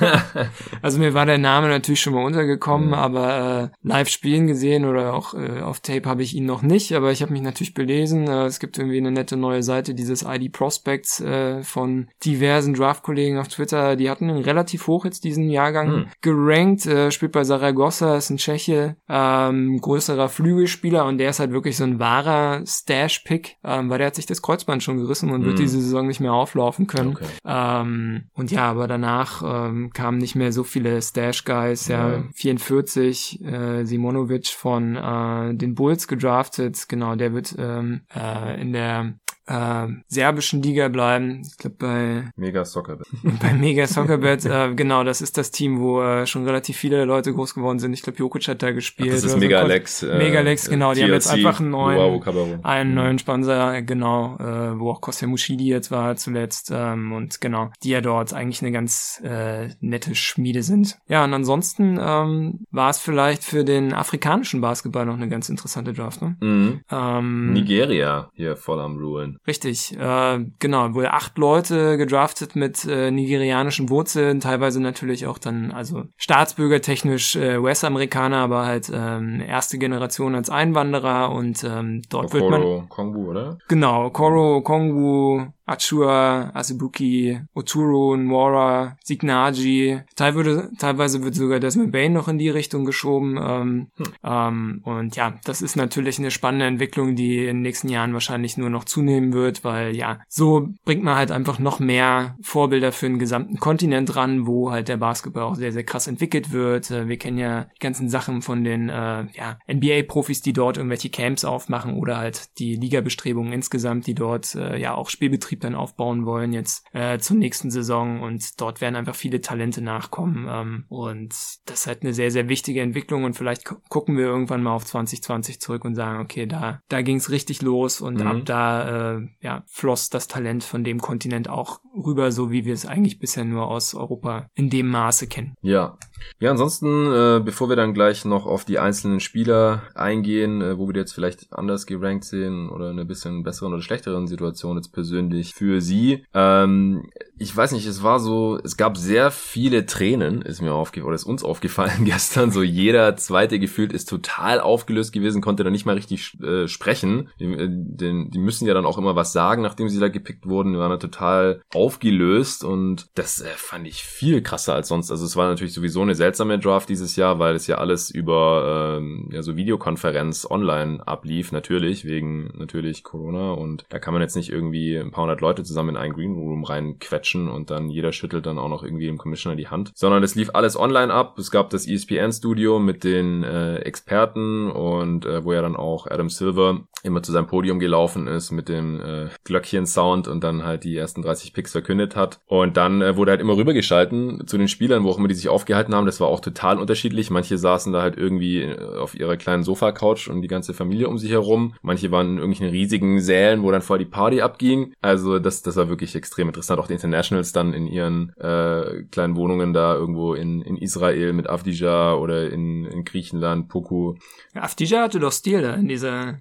also mir war der Name natürlich schon mal untergekommen, mhm. aber äh, live spielen gesehen oder auch äh, auf Tape habe ich ihn noch nicht. Aber ich habe mich natürlich belesen. Äh, es gibt irgendwie eine nette neue Seite dieses ID Prospects äh, von diversen Draft Draft-Kollegen auf Twitter, die hatten ihn relativ hoch jetzt diesen Jahrgang hm. gerankt, äh, spielt bei Saragossa, ist ein Tscheche, ähm, größerer Flügelspieler und der ist halt wirklich so ein wahrer Stash-Pick, ähm, weil der hat sich das Kreuzband schon gerissen und hm. wird diese Saison nicht mehr auflaufen können. Okay. Ähm, und ja, aber danach ähm, kamen nicht mehr so viele Stash-Guys, ja, ja. 44, äh, Simonovic von äh, den Bulls gedraftet, genau, der wird ähm, äh, in der äh, serbischen Liga bleiben. Ich glaube bei Mega Soccerbet. bei Mega Soccerbet, äh, genau, das ist das Team, wo äh, schon relativ viele Leute groß geworden sind. Ich glaube, Jokic hat da gespielt. Ach, das ist Mega so. Alex. Äh, Mega Alex, genau. Die TLC, haben jetzt einfach einen neuen, wow, einen mhm. neuen Sponsor, genau, äh, wo auch Kostja Mushidi jetzt war zuletzt ähm, und genau, die ja dort eigentlich eine ganz äh, nette Schmiede sind. Ja, und ansonsten ähm, war es vielleicht für den afrikanischen Basketball noch eine ganz interessante Draft. Ne? Mhm. Ähm, Nigeria hier voll am Rulen. Richtig, äh, genau, wohl acht Leute gedraftet mit äh, nigerianischen Wurzeln, teilweise natürlich auch dann, also staatsbürgertechnisch äh, US-Amerikaner, aber halt ähm, erste Generation als Einwanderer und ähm, dort Okoro wird man... Kongu, oder? Genau, Koro, Kongu, Achua, Asubuki, Oturo, Nwora, Signaji. Teilweise, teilweise wird sogar Desmond Bain noch in die Richtung geschoben. Ähm, hm. ähm, und ja, das ist natürlich eine spannende Entwicklung, die in den nächsten Jahren wahrscheinlich nur noch zunehmen wird, weil ja, so bringt man halt einfach noch mehr Vorbilder für den gesamten Kontinent ran, wo halt der Basketball auch sehr, sehr krass entwickelt wird. Äh, wir kennen ja die ganzen Sachen von den äh, ja, NBA-Profis, die dort irgendwelche Camps aufmachen oder halt die Liga-Bestrebungen insgesamt, die dort äh, ja auch Spielbetrieb Betrieb dann aufbauen wollen jetzt äh, zur nächsten Saison und dort werden einfach viele Talente nachkommen ähm, und das ist halt eine sehr, sehr wichtige Entwicklung und vielleicht gucken wir irgendwann mal auf 2020 zurück und sagen, okay, da, da ging es richtig los und mhm. ab da äh, ja, floss das Talent von dem Kontinent auch rüber, so wie wir es eigentlich bisher nur aus Europa in dem Maße kennen. Ja. Ja, ansonsten, äh, bevor wir dann gleich noch auf die einzelnen Spieler eingehen, äh, wo wir jetzt vielleicht anders gerankt sehen oder in einer bisschen besseren oder schlechteren Situation jetzt persönlich für sie. Ähm, ich weiß nicht, es war so, es gab sehr viele Tränen, ist mir aufgefallen, oder ist uns aufgefallen gestern. So jeder zweite gefühlt ist total aufgelöst gewesen, konnte da nicht mal richtig äh, sprechen. Die, äh, die, die, müssen ja dann auch immer was sagen, nachdem sie da gepickt wurden. Die waren dann total aufgelöst und das äh, fand ich viel krasser als sonst. Also es war natürlich sowieso eine seltsame Draft dieses Jahr, weil es ja alles über ähm, ja, so Videokonferenz online ablief, natürlich, wegen natürlich Corona und da kann man jetzt nicht irgendwie ein paar hundert Leute zusammen in einen Green Room reinquetschen und dann jeder schüttelt dann auch noch irgendwie dem Commissioner die Hand, sondern es lief alles online ab. Es gab das ESPN-Studio mit den äh, Experten und äh, wo ja dann auch Adam Silver immer zu seinem Podium gelaufen ist mit dem äh, Glöckchen-Sound und dann halt die ersten 30 Picks verkündet hat. Und dann äh, wurde halt immer rübergeschalten zu den Spielern, wo auch immer die sich aufgehalten haben. Das war auch total unterschiedlich. Manche saßen da halt irgendwie äh, auf ihrer kleinen Sofa-Couch und die ganze Familie um sich herum. Manche waren in irgendwelchen riesigen Sälen, wo dann voll die Party abging. Also das, das war wirklich extrem interessant. Auch die Internationals dann in ihren äh, kleinen Wohnungen da irgendwo in, in Israel mit Avdija oder in, in Griechenland, Poku. Ja, Avdija hatte doch Stil da in dieser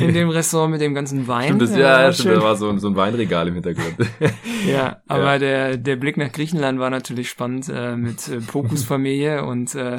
in dem Restaurant mit dem ganzen Wein. Stimmt, das, ja, ja stimmt, da war so, so ein Weinregal im Hintergrund. ja, aber ja. der der Blick nach Griechenland war natürlich spannend äh, mit äh, Pokus Familie und äh,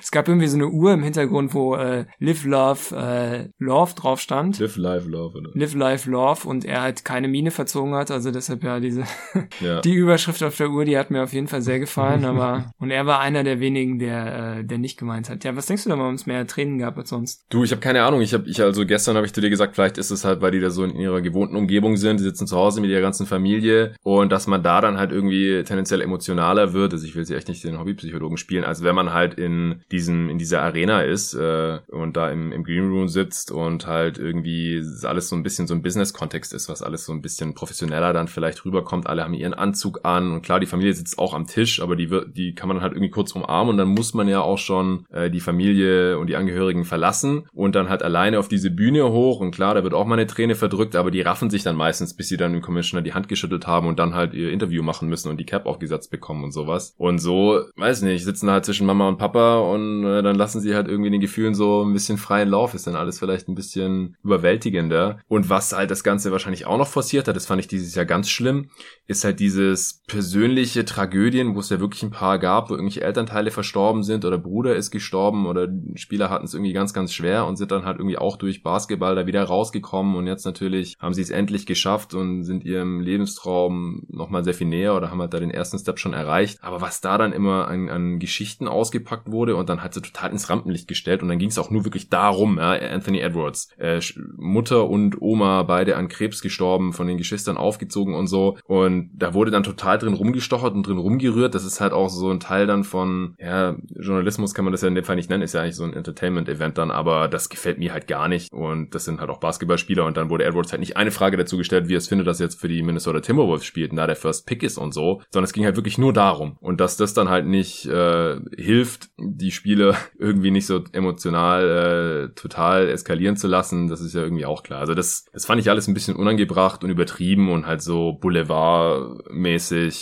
es gab irgendwie so eine Uhr im Hintergrund, wo äh, Live Love äh, Love drauf stand. Live Life Love. Oder? Live Life Love und er halt keine Miene verzogen hat, also deshalb ja diese ja. die Überschrift auf der Uhr, die hat mir auf jeden Fall sehr gefallen, aber und er war einer der wenigen, der äh, der nicht gemeint hat. Ja, was denkst du da, warum es mehr Tränen gab als sonst? Du, ich habe keine Ahnung. Ich habe ich also gestern habe ich zu dir gesagt, vielleicht ist es halt, weil die da so in ihrer gewohnten Umgebung sind, die sitzen zu Hause mit ihrer ganzen Familie und dass man da dann halt irgendwie tendenziell emotionaler wird. Also ich will sie echt nicht den Hobbypsychologen spielen, als wenn man halt in diesem in dieser Arena ist äh, und da im, im Green Room sitzt und halt irgendwie alles so ein bisschen so ein Business-Kontext ist, was alles so ein bisschen professioneller dann vielleicht rüberkommt. Alle haben ihren Anzug an und klar, die Familie sitzt auch am Tisch, aber die wird, die kann man halt irgendwie kurz umarmen und dann muss man ja auch schon äh, die Familie und die Angehörigen verlassen und dann halt alleine auf diese Bühne hoch und klar, da wird auch mal eine Träne verdrückt, aber die raffen sich dann meistens, bis sie dann dem Commissioner die Hand geschüttelt haben und dann halt ihr Interview machen müssen und die Cap aufgesetzt bekommen und sowas. Und so, weiß nicht, sitzen halt zwischen Mama und Papa und äh, dann lassen sie halt irgendwie den Gefühlen so ein bisschen freien Lauf, ist dann alles vielleicht ein bisschen überwältigender. Und was halt das Ganze wahrscheinlich auch noch forciert hat, das fand ich dieses Jahr ganz schlimm, ist halt dieses persönliche Tragödien, wo es ja wirklich ein paar gab, wo irgendwelche Elternteile verstorben sind oder Bruder ist gestorben oder Spieler hatten es irgendwie ganz, ganz schwer und sind dann halt irgendwie auch durch Basketball da wieder rausgekommen und jetzt natürlich haben sie es endlich geschafft und sind ihrem Lebenstraum nochmal sehr viel näher oder haben halt da den ersten Step schon erreicht. Aber was da dann immer an, an Geschichten ausgepackt wurde und dann halt so total ins Rampenlicht gestellt und dann ging es auch nur wirklich darum, ja, Anthony Edwards, äh, Mutter und Oma beide an Krebs gestorben, von den Geschwistern aufgezogen und so und da wurde dann total drin rumgestochert und drin rumgerührt. Das ist halt auch so ein Teil dann von, ja, Journalismus kann man das ja in dem Fall nicht nennen, ist ja eigentlich so ein Entertainment-Event dann, aber das gefällt mir halt gar nicht. Und das sind halt auch Basketballspieler und dann wurde Edwards halt nicht eine Frage dazu gestellt, wie er es findet, dass er jetzt für die Minnesota Timberwolves spielt da der First Pick ist und so, sondern es ging halt wirklich nur darum. Und dass das dann halt nicht äh, hilft, die Spiele irgendwie nicht so emotional äh, total eskalieren zu lassen, das ist ja irgendwie auch klar. Also das, das fand ich alles ein bisschen unangebracht und übertrieben und halt so Boulevard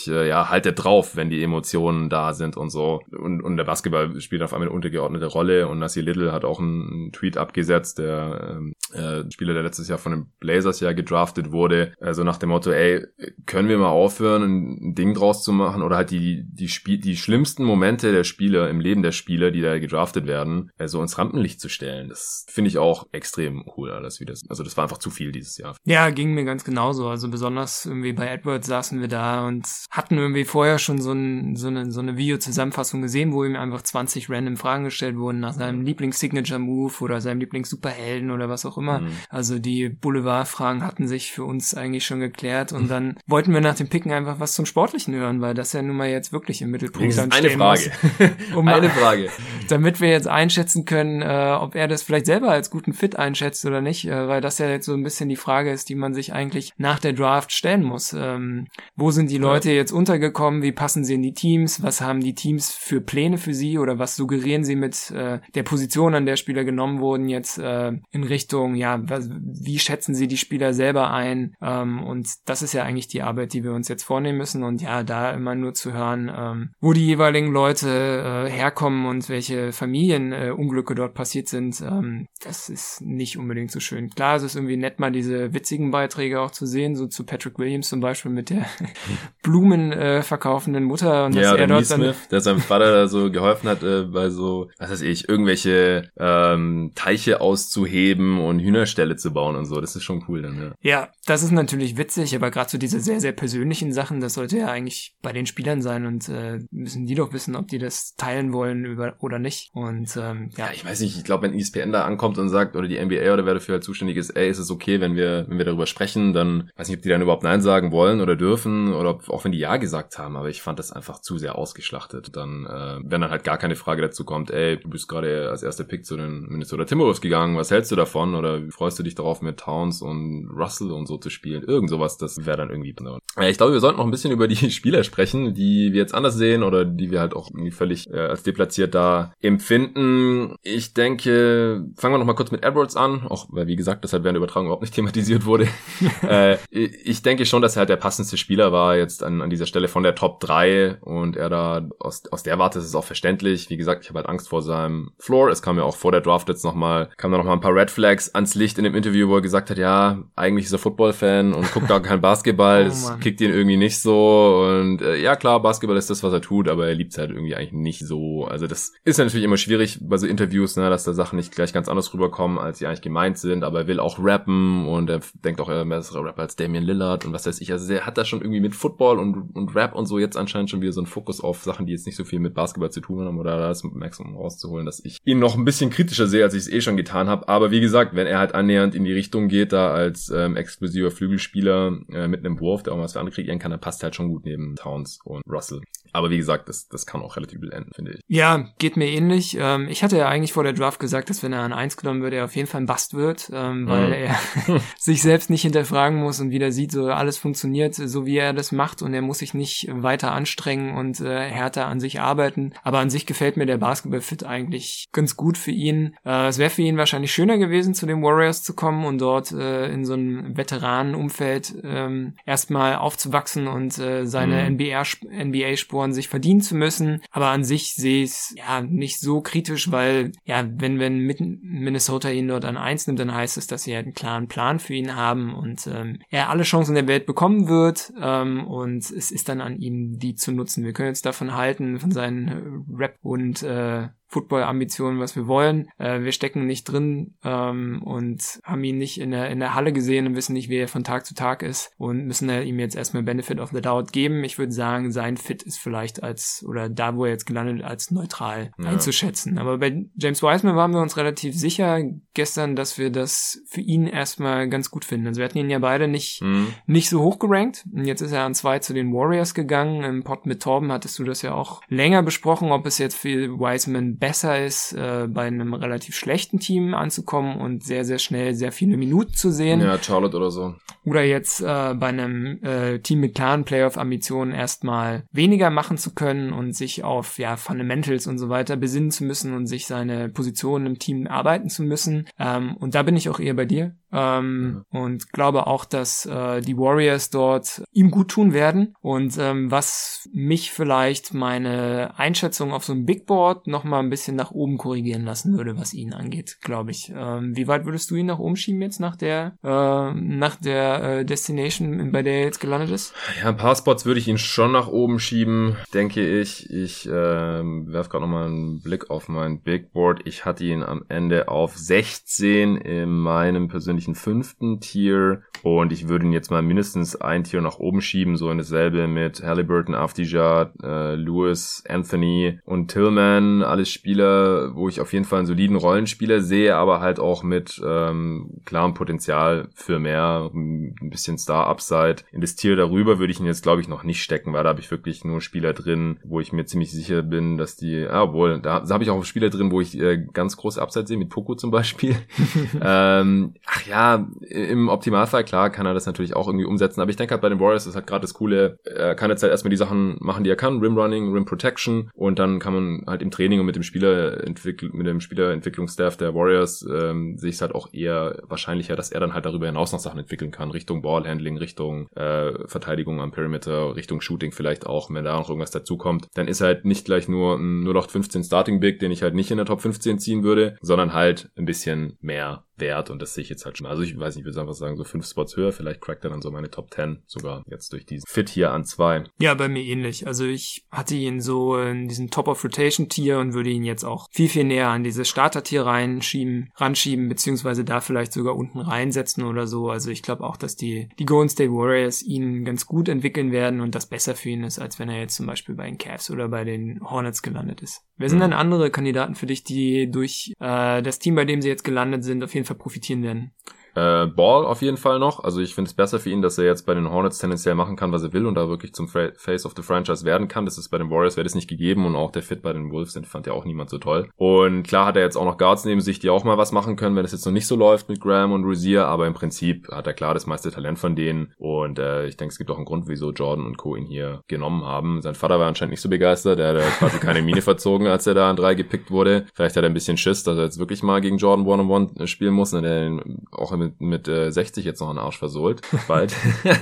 äh, ja, halt er drauf, wenn die Emotionen da sind und so. Und, und der Basketball spielt auf einmal eine untergeordnete Rolle und Nassi Little hat auch einen, Tweet abgesetzt, der ähm, äh, Spieler, der letztes Jahr von den Blazers ja gedraftet wurde, also nach dem Motto, ey, können wir mal aufhören, ein Ding draus zu machen oder halt die, die Spiel, die schlimmsten Momente der Spieler im Leben der Spieler, die da gedraftet werden, also ins Rampenlicht zu stellen. Das finde ich auch extrem cool, alles wie das. Also das war einfach zu viel dieses Jahr. Ja, ging mir ganz genauso. Also besonders irgendwie bei Edwards saßen wir da und hatten irgendwie vorher schon so, ein, so eine, so eine Video-Zusammenfassung gesehen, wo ihm einfach 20 random Fragen gestellt wurden nach seinem Lieblings-Signature-Move oder seinem Lieblings-Superhelden oder was auch immer. Mhm. Also die Boulevard-Fragen hatten sich für uns eigentlich schon geklärt und dann wollten wir nach dem Picken einfach was zum Sportlichen hören, weil das ja nun mal jetzt wirklich im Mittelpunkt dann eine Frage. Muss, um eine Frage. damit wir jetzt einschätzen können, äh, ob er das vielleicht selber als guten Fit einschätzt oder nicht, äh, weil das ja jetzt so ein bisschen die Frage ist, die man sich eigentlich nach der Draft stellen muss. Ähm, wo sind die Leute jetzt untergekommen? Wie passen sie in die Teams? Was haben die Teams für Pläne für sie oder was suggerieren sie mit äh, der Position, an der Spieler genommen wurden, jetzt äh, in Richtung, ja, was, wie schätzen sie die Spieler selber ein? Ähm, und das ist ja eigentlich die Arbeit, die wir uns jetzt vornehmen müssen. Und ja, da immer nur zu hören, ähm, wo die jeweiligen Leute äh, herkommen und welche Familienunglücke äh, dort passiert sind, ähm, das ist nicht unbedingt so schön. Klar, es ist irgendwie nett, mal diese witzigen Beiträge auch zu sehen, so zu Patrick Williams zum Beispiel mit der Blumen äh, verkaufenden Mutter und ja, dass er dort Smith, der seinem Vater da so geholfen hat, äh, bei so, was weiß ich, irgendwelche ähm, Teiche auszuheben und Hühnerställe zu bauen und so. Das ist schon cool dann, ja. Ja, das ist natürlich witzig, aber gerade so diese sehr, sehr persönlichen Sachen, das sollte ja eigentlich bei den Spielern sein und äh, müssen die doch wissen, ob die das teilen wollen über, oder nicht. Und ähm, ja. ja ich weiß nicht, ich glaube, wenn ESPN da ankommt und sagt, oder die NBA oder wer dafür halt zuständig ist, ey, ist es okay, wenn wir, wenn wir darüber sprechen, dann weiß nicht, ob die dann überhaupt Nein sagen wollen oder dürfen oder ob, auch wenn die Ja gesagt haben, aber ich fand das einfach zu sehr ausgeschlachtet. Dann, äh, wenn dann halt gar keine Frage dazu kommt, ey, du bist gerade als erster Pick zu den Minnesota Timberwolves gegangen, was hältst du davon oder freust du dich darauf mit Towns und Russell und so zu spielen? Irgend sowas, das wäre dann irgendwie. Ja, ich glaube, wir sollten noch ein bisschen über die Spieler sprechen, die wir jetzt anders sehen oder die wir halt auch irgendwie völlig äh, als deplatziert da empfinden. Ich denke, fangen wir noch mal kurz mit Edwards an, auch weil wie gesagt, deshalb während der Übertragung überhaupt nicht thematisiert wurde. äh, ich denke schon, dass er halt der passendste Spieler war jetzt an, an dieser Stelle von der Top 3 und er da aus, aus der Warte ist es auch verständlich. Wie gesagt, ich habe halt Angst vor seinem Floor. Es kam ja auch vor der Draft jetzt nochmal, kam da nochmal ein paar Red Flags ans Licht in dem Interview, wo er gesagt hat, ja, eigentlich ist er Football-Fan und guckt gar kein Basketball. Oh, das kickt ihn irgendwie nicht so und äh, ja klar, Basketball ist das, was er tut, aber er liebt es halt irgendwie eigentlich nicht so. Also das ist ja natürlich immer schwierig bei so Interviews, ne, dass da Sachen nicht gleich ganz anders rüberkommen, als sie eigentlich gemeint sind, aber er will auch rappen und er denkt auch, er ist ein besserer Rapper als Damian Lillard und was weiß ich. Also er hat da schon irgendwie mit Football und, und Rap und so jetzt anscheinend schon wieder so einen Fokus auf Sachen, die jetzt nicht so viel mit Basketball zu tun haben oder das Maximum rauszuholen, dass ich ihn noch ein bisschen kritischer sehe, als ich es eh schon getan habe. Aber wie gesagt, wenn er halt annähernd in die Richtung geht, da als ähm, exklusiver Flügelspieler äh, mit einem Wurf, der auch was für andere kreieren kann, dann passt halt schon gut neben Towns und Russell. Aber wie gesagt, das, das kann auch relativ übel enden, finde ich. Ja, geht mir ähnlich. Ähm, ich hatte ja eigentlich vor der Draft gesagt, dass wenn er an eins genommen wird, er auf jeden Fall ein Bast wird, ähm, weil mhm. er sich selbst nicht hinterfragen muss und wieder sieht, so alles funktioniert, so wie er das macht und er muss sich nicht weiter anstrengen und äh, härter an sich arbeiten. Aber an sich gefällt mir der Basketball-Fit eigentlich ganz gut für ihn. Äh, es wäre für ihn wahrscheinlich schöner gewesen, zu den Warriors zu kommen und dort äh, in so einem Veteranenumfeld ähm, erstmal aufzuwachsen und äh, seine mhm. NBA-Sporen sich verdienen zu müssen. Aber an sich sehe ich es ja nicht so kritisch, weil ja, wenn, wenn Minnesota ihn dort an eins nimmt, dann heißt es, dass sie halt einen klaren Plan für ihn haben und ähm, er alle Chancen der Welt bekommen wird. Ähm, und es ist dann an ihm, die zu nutzen. Wir können jetzt davon halten, von seinen Rap und äh, Football-Ambitionen, was wir wollen. Äh, wir stecken nicht drin ähm, und haben ihn nicht in der, in der Halle gesehen und wissen nicht, wie er von Tag zu Tag ist und müssen ihm jetzt erstmal Benefit of the Doubt geben. Ich würde sagen, sein Fit ist vielleicht als, oder da, wo er jetzt gelandet, als neutral ja. einzuschätzen. Aber bei James Wiseman waren wir uns relativ sicher gestern, dass wir das für ihn erstmal ganz gut finden. Also wir hatten ihn ja beide nicht, mhm. nicht so hoch gerankt. Und jetzt ist er an zwei zu den Warriors gegangen. Im Pod mit Torben hattest du das ja auch länger besprochen, ob es jetzt für Wiseman besser ist, äh, bei einem relativ schlechten Team anzukommen und sehr, sehr schnell sehr viele Minuten zu sehen. Ja, Charlotte oder so. Oder jetzt äh, bei einem äh, Team mit klaren Playoff-Ambitionen erstmal weniger machen zu können und sich auf ja Fundamentals und so weiter besinnen zu müssen und sich seine Position im Team arbeiten zu müssen. Ähm, und da bin ich auch eher bei dir. Ähm, mhm. und glaube auch, dass äh, die Warriors dort ihm gut tun werden. Und ähm, was mich vielleicht meine Einschätzung auf so einem Big Board noch mal ein bisschen nach oben korrigieren lassen würde, was ihn angeht, glaube ich. Ähm, wie weit würdest du ihn nach oben schieben jetzt nach der äh, nach der äh, Destination, bei der er jetzt gelandet ist? Ja, ein paar Spots würde ich ihn schon nach oben schieben, denke ich. Ich äh, werfe gerade noch mal einen Blick auf mein Big Board. Ich hatte ihn am Ende auf 16 in meinem persönlichen fünften Tier und ich würde ihn jetzt mal mindestens ein Tier nach oben schieben, so in dasselbe mit Halliburton, Afdijad, äh, Lewis, Anthony und Tillman, alles Spieler, wo ich auf jeden Fall einen soliden Rollenspieler sehe, aber halt auch mit ähm, klarem Potenzial für mehr, ein bisschen Star-Upside. In das Tier darüber würde ich ihn jetzt, glaube ich, noch nicht stecken, weil da habe ich wirklich nur Spieler drin, wo ich mir ziemlich sicher bin, dass die, ah, obwohl, da, da habe ich auch Spieler drin, wo ich äh, ganz große Upside sehe, mit Poco zum Beispiel. ähm, ach ja, im Optimalfall, klar, kann er das natürlich auch irgendwie umsetzen, aber ich denke halt bei den Warriors ist halt gerade das Coole, er kann jetzt halt erstmal die Sachen machen, die er kann, Rim Running, Rim Protection. Und dann kann man halt im Training und mit dem Spieler mit dem Spielerentwicklungsstaff der Warriors ähm, sehe ich es halt auch eher wahrscheinlicher, dass er dann halt darüber hinaus noch Sachen entwickeln kann, Richtung Ballhandling, Richtung äh, Verteidigung am Perimeter, Richtung Shooting vielleicht auch, wenn da noch irgendwas dazukommt, dann ist halt nicht gleich nur ein 0815 Starting Big, den ich halt nicht in der Top 15 ziehen würde, sondern halt ein bisschen mehr wert und das sehe ich jetzt halt schon. Also ich weiß nicht, ich würde einfach sagen, so fünf Spots höher, vielleicht crackt er dann so meine Top 10 sogar jetzt durch diesen Fit hier an zwei. Ja, bei mir ähnlich. Also ich hatte ihn so in diesem Top of Rotation Tier und würde ihn jetzt auch viel, viel näher an dieses Starter Tier reinschieben, ranschieben, beziehungsweise da vielleicht sogar unten reinsetzen oder so. Also ich glaube auch, dass die, die Golden State Warriors ihn ganz gut entwickeln werden und das besser für ihn ist, als wenn er jetzt zum Beispiel bei den Cavs oder bei den Hornets gelandet ist. Wer sind mhm. denn andere Kandidaten für dich, die durch äh, das Team, bei dem sie jetzt gelandet sind, auf jeden Fall profitieren werden? Äh, Ball auf jeden Fall noch. Also ich finde es besser für ihn, dass er jetzt bei den Hornets tendenziell machen kann, was er will und da wirklich zum Face of the Franchise werden kann. Das ist bei den Warriors wäre das nicht gegeben und auch der Fit bei den Wolves, den fand ja auch niemand so toll. Und klar hat er jetzt auch noch Guards neben sich, die auch mal was machen können, wenn es jetzt noch nicht so läuft mit Graham und Rozier, aber im Prinzip hat er klar das meiste Talent von denen und äh, ich denke, es gibt auch einen Grund, wieso Jordan und Co. ihn hier genommen haben. Sein Vater war anscheinend nicht so begeistert, er hat quasi keine Miene verzogen, als er da an drei gepickt wurde. Vielleicht hat er ein bisschen Schiss, dass er jetzt wirklich mal gegen Jordan One-on-One -on -One spielen muss und er auch mit, mit äh, 60 jetzt noch einen Arsch versohlt. Bald.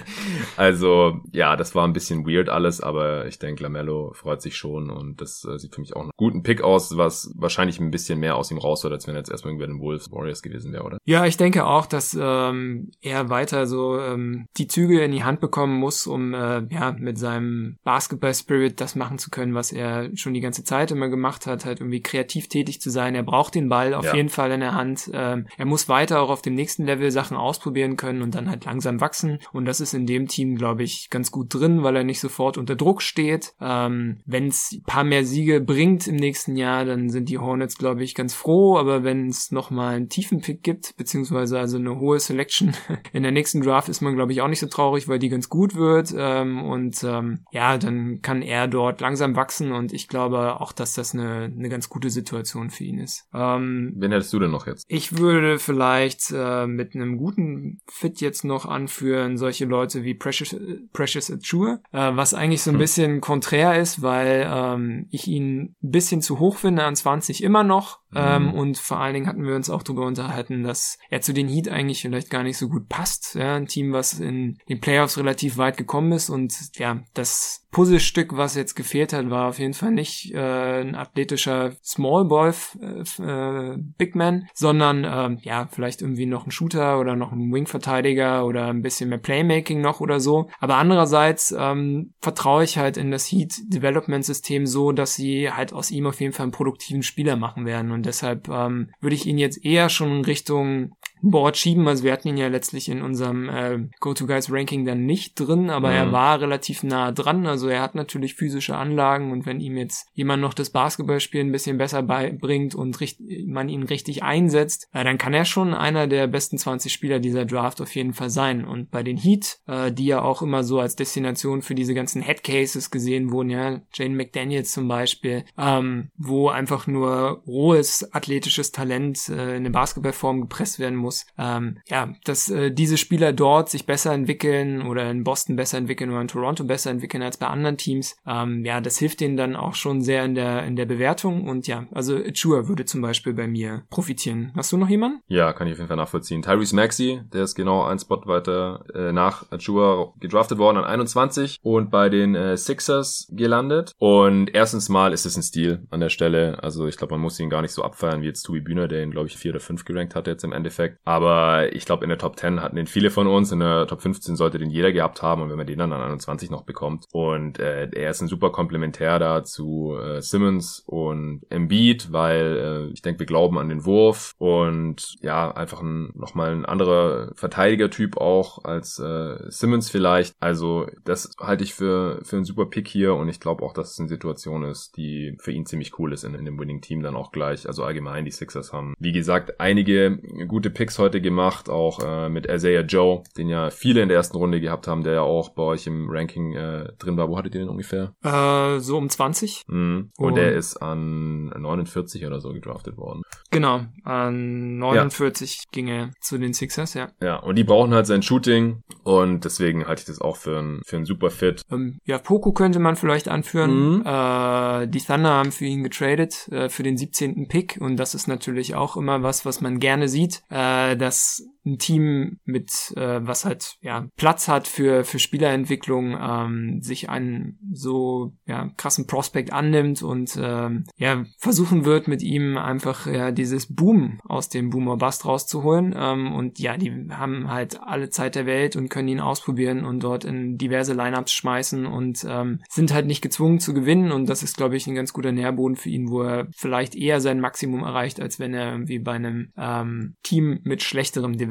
also, ja, das war ein bisschen weird alles, aber ich denke, Lamello freut sich schon und das äh, sieht für mich auch einen guten Pick aus, was wahrscheinlich ein bisschen mehr aus ihm raus wird, als wenn er jetzt erstmal irgendwie bei den Wolves Warriors gewesen wäre, oder? Ja, ich denke auch, dass ähm, er weiter so ähm, die Züge in die Hand bekommen muss, um äh, ja mit seinem Basketball-Spirit das machen zu können, was er schon die ganze Zeit immer gemacht hat, halt irgendwie kreativ tätig zu sein. Er braucht den Ball auf ja. jeden Fall in der Hand. Ähm, er muss weiter auch auf dem nächsten Level Sachen ausprobieren können und dann halt langsam wachsen. Und das ist in dem Team, glaube ich, ganz gut drin, weil er nicht sofort unter Druck steht. Ähm, wenn es ein paar mehr Siege bringt im nächsten Jahr, dann sind die Hornets, glaube ich, ganz froh. Aber wenn es nochmal einen tiefen Pick gibt, beziehungsweise also eine hohe Selection in der nächsten Draft, ist man, glaube ich, auch nicht so traurig, weil die ganz gut wird. Ähm, und ähm, ja, dann kann er dort langsam wachsen und ich glaube auch, dass das eine, eine ganz gute Situation für ihn ist. Ähm, Wen hättest du denn noch jetzt? Ich würde vielleicht äh, mit einem guten Fit jetzt noch anführen, solche Leute wie Precious, Precious Achua, äh, was eigentlich so ein hm. bisschen konträr ist, weil ähm, ich ihn ein bisschen zu hoch finde an 20 immer noch. Ähm, mhm. und vor allen Dingen hatten wir uns auch darüber unterhalten, dass er zu den Heat eigentlich vielleicht gar nicht so gut passt. Ja, ein Team, was in den Playoffs relativ weit gekommen ist und ja, das Puzzlestück, was jetzt gefehlt hat, war auf jeden Fall nicht äh, ein athletischer Small Boy äh, äh, Big Man, sondern äh, ja, vielleicht irgendwie noch ein Shooter oder noch ein Wing-Verteidiger oder ein bisschen mehr Playmaking noch oder so. Aber andererseits ähm, vertraue ich halt in das Heat Development System so, dass sie halt aus ihm auf jeden Fall einen produktiven Spieler machen werden. Und deshalb ähm, würde ich ihn jetzt eher schon in Richtung Board schieben. Also wir hatten ihn ja letztlich in unserem äh, Go-To-Guys-Ranking dann nicht drin, aber mhm. er war relativ nah dran. Also er hat natürlich physische Anlagen und wenn ihm jetzt jemand noch das Basketballspielen ein bisschen besser beibringt und man ihn richtig einsetzt, äh, dann kann er schon einer der besten 20 Spieler dieser Draft auf jeden Fall sein. Und bei den Heat, äh, die ja auch immer so als Destination für diese ganzen Headcases gesehen wurden, ja, Jane McDaniels zum Beispiel, ähm, wo einfach nur rohes athletisches Talent äh, in eine Basketballform gepresst werden muss, muss. Ähm, ja, dass äh, diese Spieler dort sich besser entwickeln oder in Boston besser entwickeln oder in Toronto besser entwickeln als bei anderen Teams, ähm, ja, das hilft denen dann auch schon sehr in der in der Bewertung und ja, also Chua würde zum Beispiel bei mir profitieren. Hast du noch jemanden? Ja, kann ich auf jeden Fall nachvollziehen. Tyrese Maxey, der ist genau ein Spot weiter äh, nach Chua gedraftet worden an 21 und bei den äh, Sixers gelandet. Und erstens mal ist es ein Stil an der Stelle. Also ich glaube, man muss ihn gar nicht so abfeiern wie jetzt Tobi Bühner, der ihn, glaube ich, vier oder fünf gerankt hatte jetzt im Endeffekt. Aber ich glaube, in der Top 10 hatten den viele von uns. In der Top 15 sollte den jeder gehabt haben. Und wenn man den dann an 21 noch bekommt. Und äh, er ist ein super Komplementär da zu äh, Simmons und Embiid, weil äh, ich denke, wir glauben an den Wurf und ja, einfach ein, nochmal ein anderer Verteidigertyp auch als äh, Simmons vielleicht. Also das halte ich für, für einen super Pick hier und ich glaube auch, dass es eine Situation ist, die für ihn ziemlich cool ist in, in dem Winning Team dann auch gleich. Also allgemein, die Sixers haben, wie gesagt, einige gute Picks heute gemacht, auch äh, mit Isaiah Joe, den ja viele in der ersten Runde gehabt haben, der ja auch bei euch im Ranking äh, drin war. Wo hattet ihr den ungefähr? Äh, so um 20. Mhm. Und, und der ist an 49 oder so gedraftet worden. Genau, an 49 ja. ging er zu den Sixers, ja. Ja, und die brauchen halt sein Shooting und deswegen halte ich das auch für ein, für ein super Fit. Ähm, ja, Poco könnte man vielleicht anführen. Mhm. Äh, die Thunder haben für ihn getradet, äh, für den 17. Pick und das ist natürlich auch immer was, was man gerne sieht, äh, dass ein Team mit, äh, was halt ja Platz hat für für Spielerentwicklung, ähm, sich einen so ja krassen Prospect annimmt und ähm, ja versuchen wird mit ihm einfach ja dieses Boom aus dem Boomer Bust rauszuholen. Ähm, und ja die haben halt alle Zeit der Welt und können ihn ausprobieren und dort in diverse Lineups schmeißen und ähm, sind halt nicht gezwungen zu gewinnen. Und das ist glaube ich ein ganz guter Nährboden für ihn, wo er vielleicht eher sein Maximum erreicht, als wenn er irgendwie bei einem ähm, Team mit schlechterem Development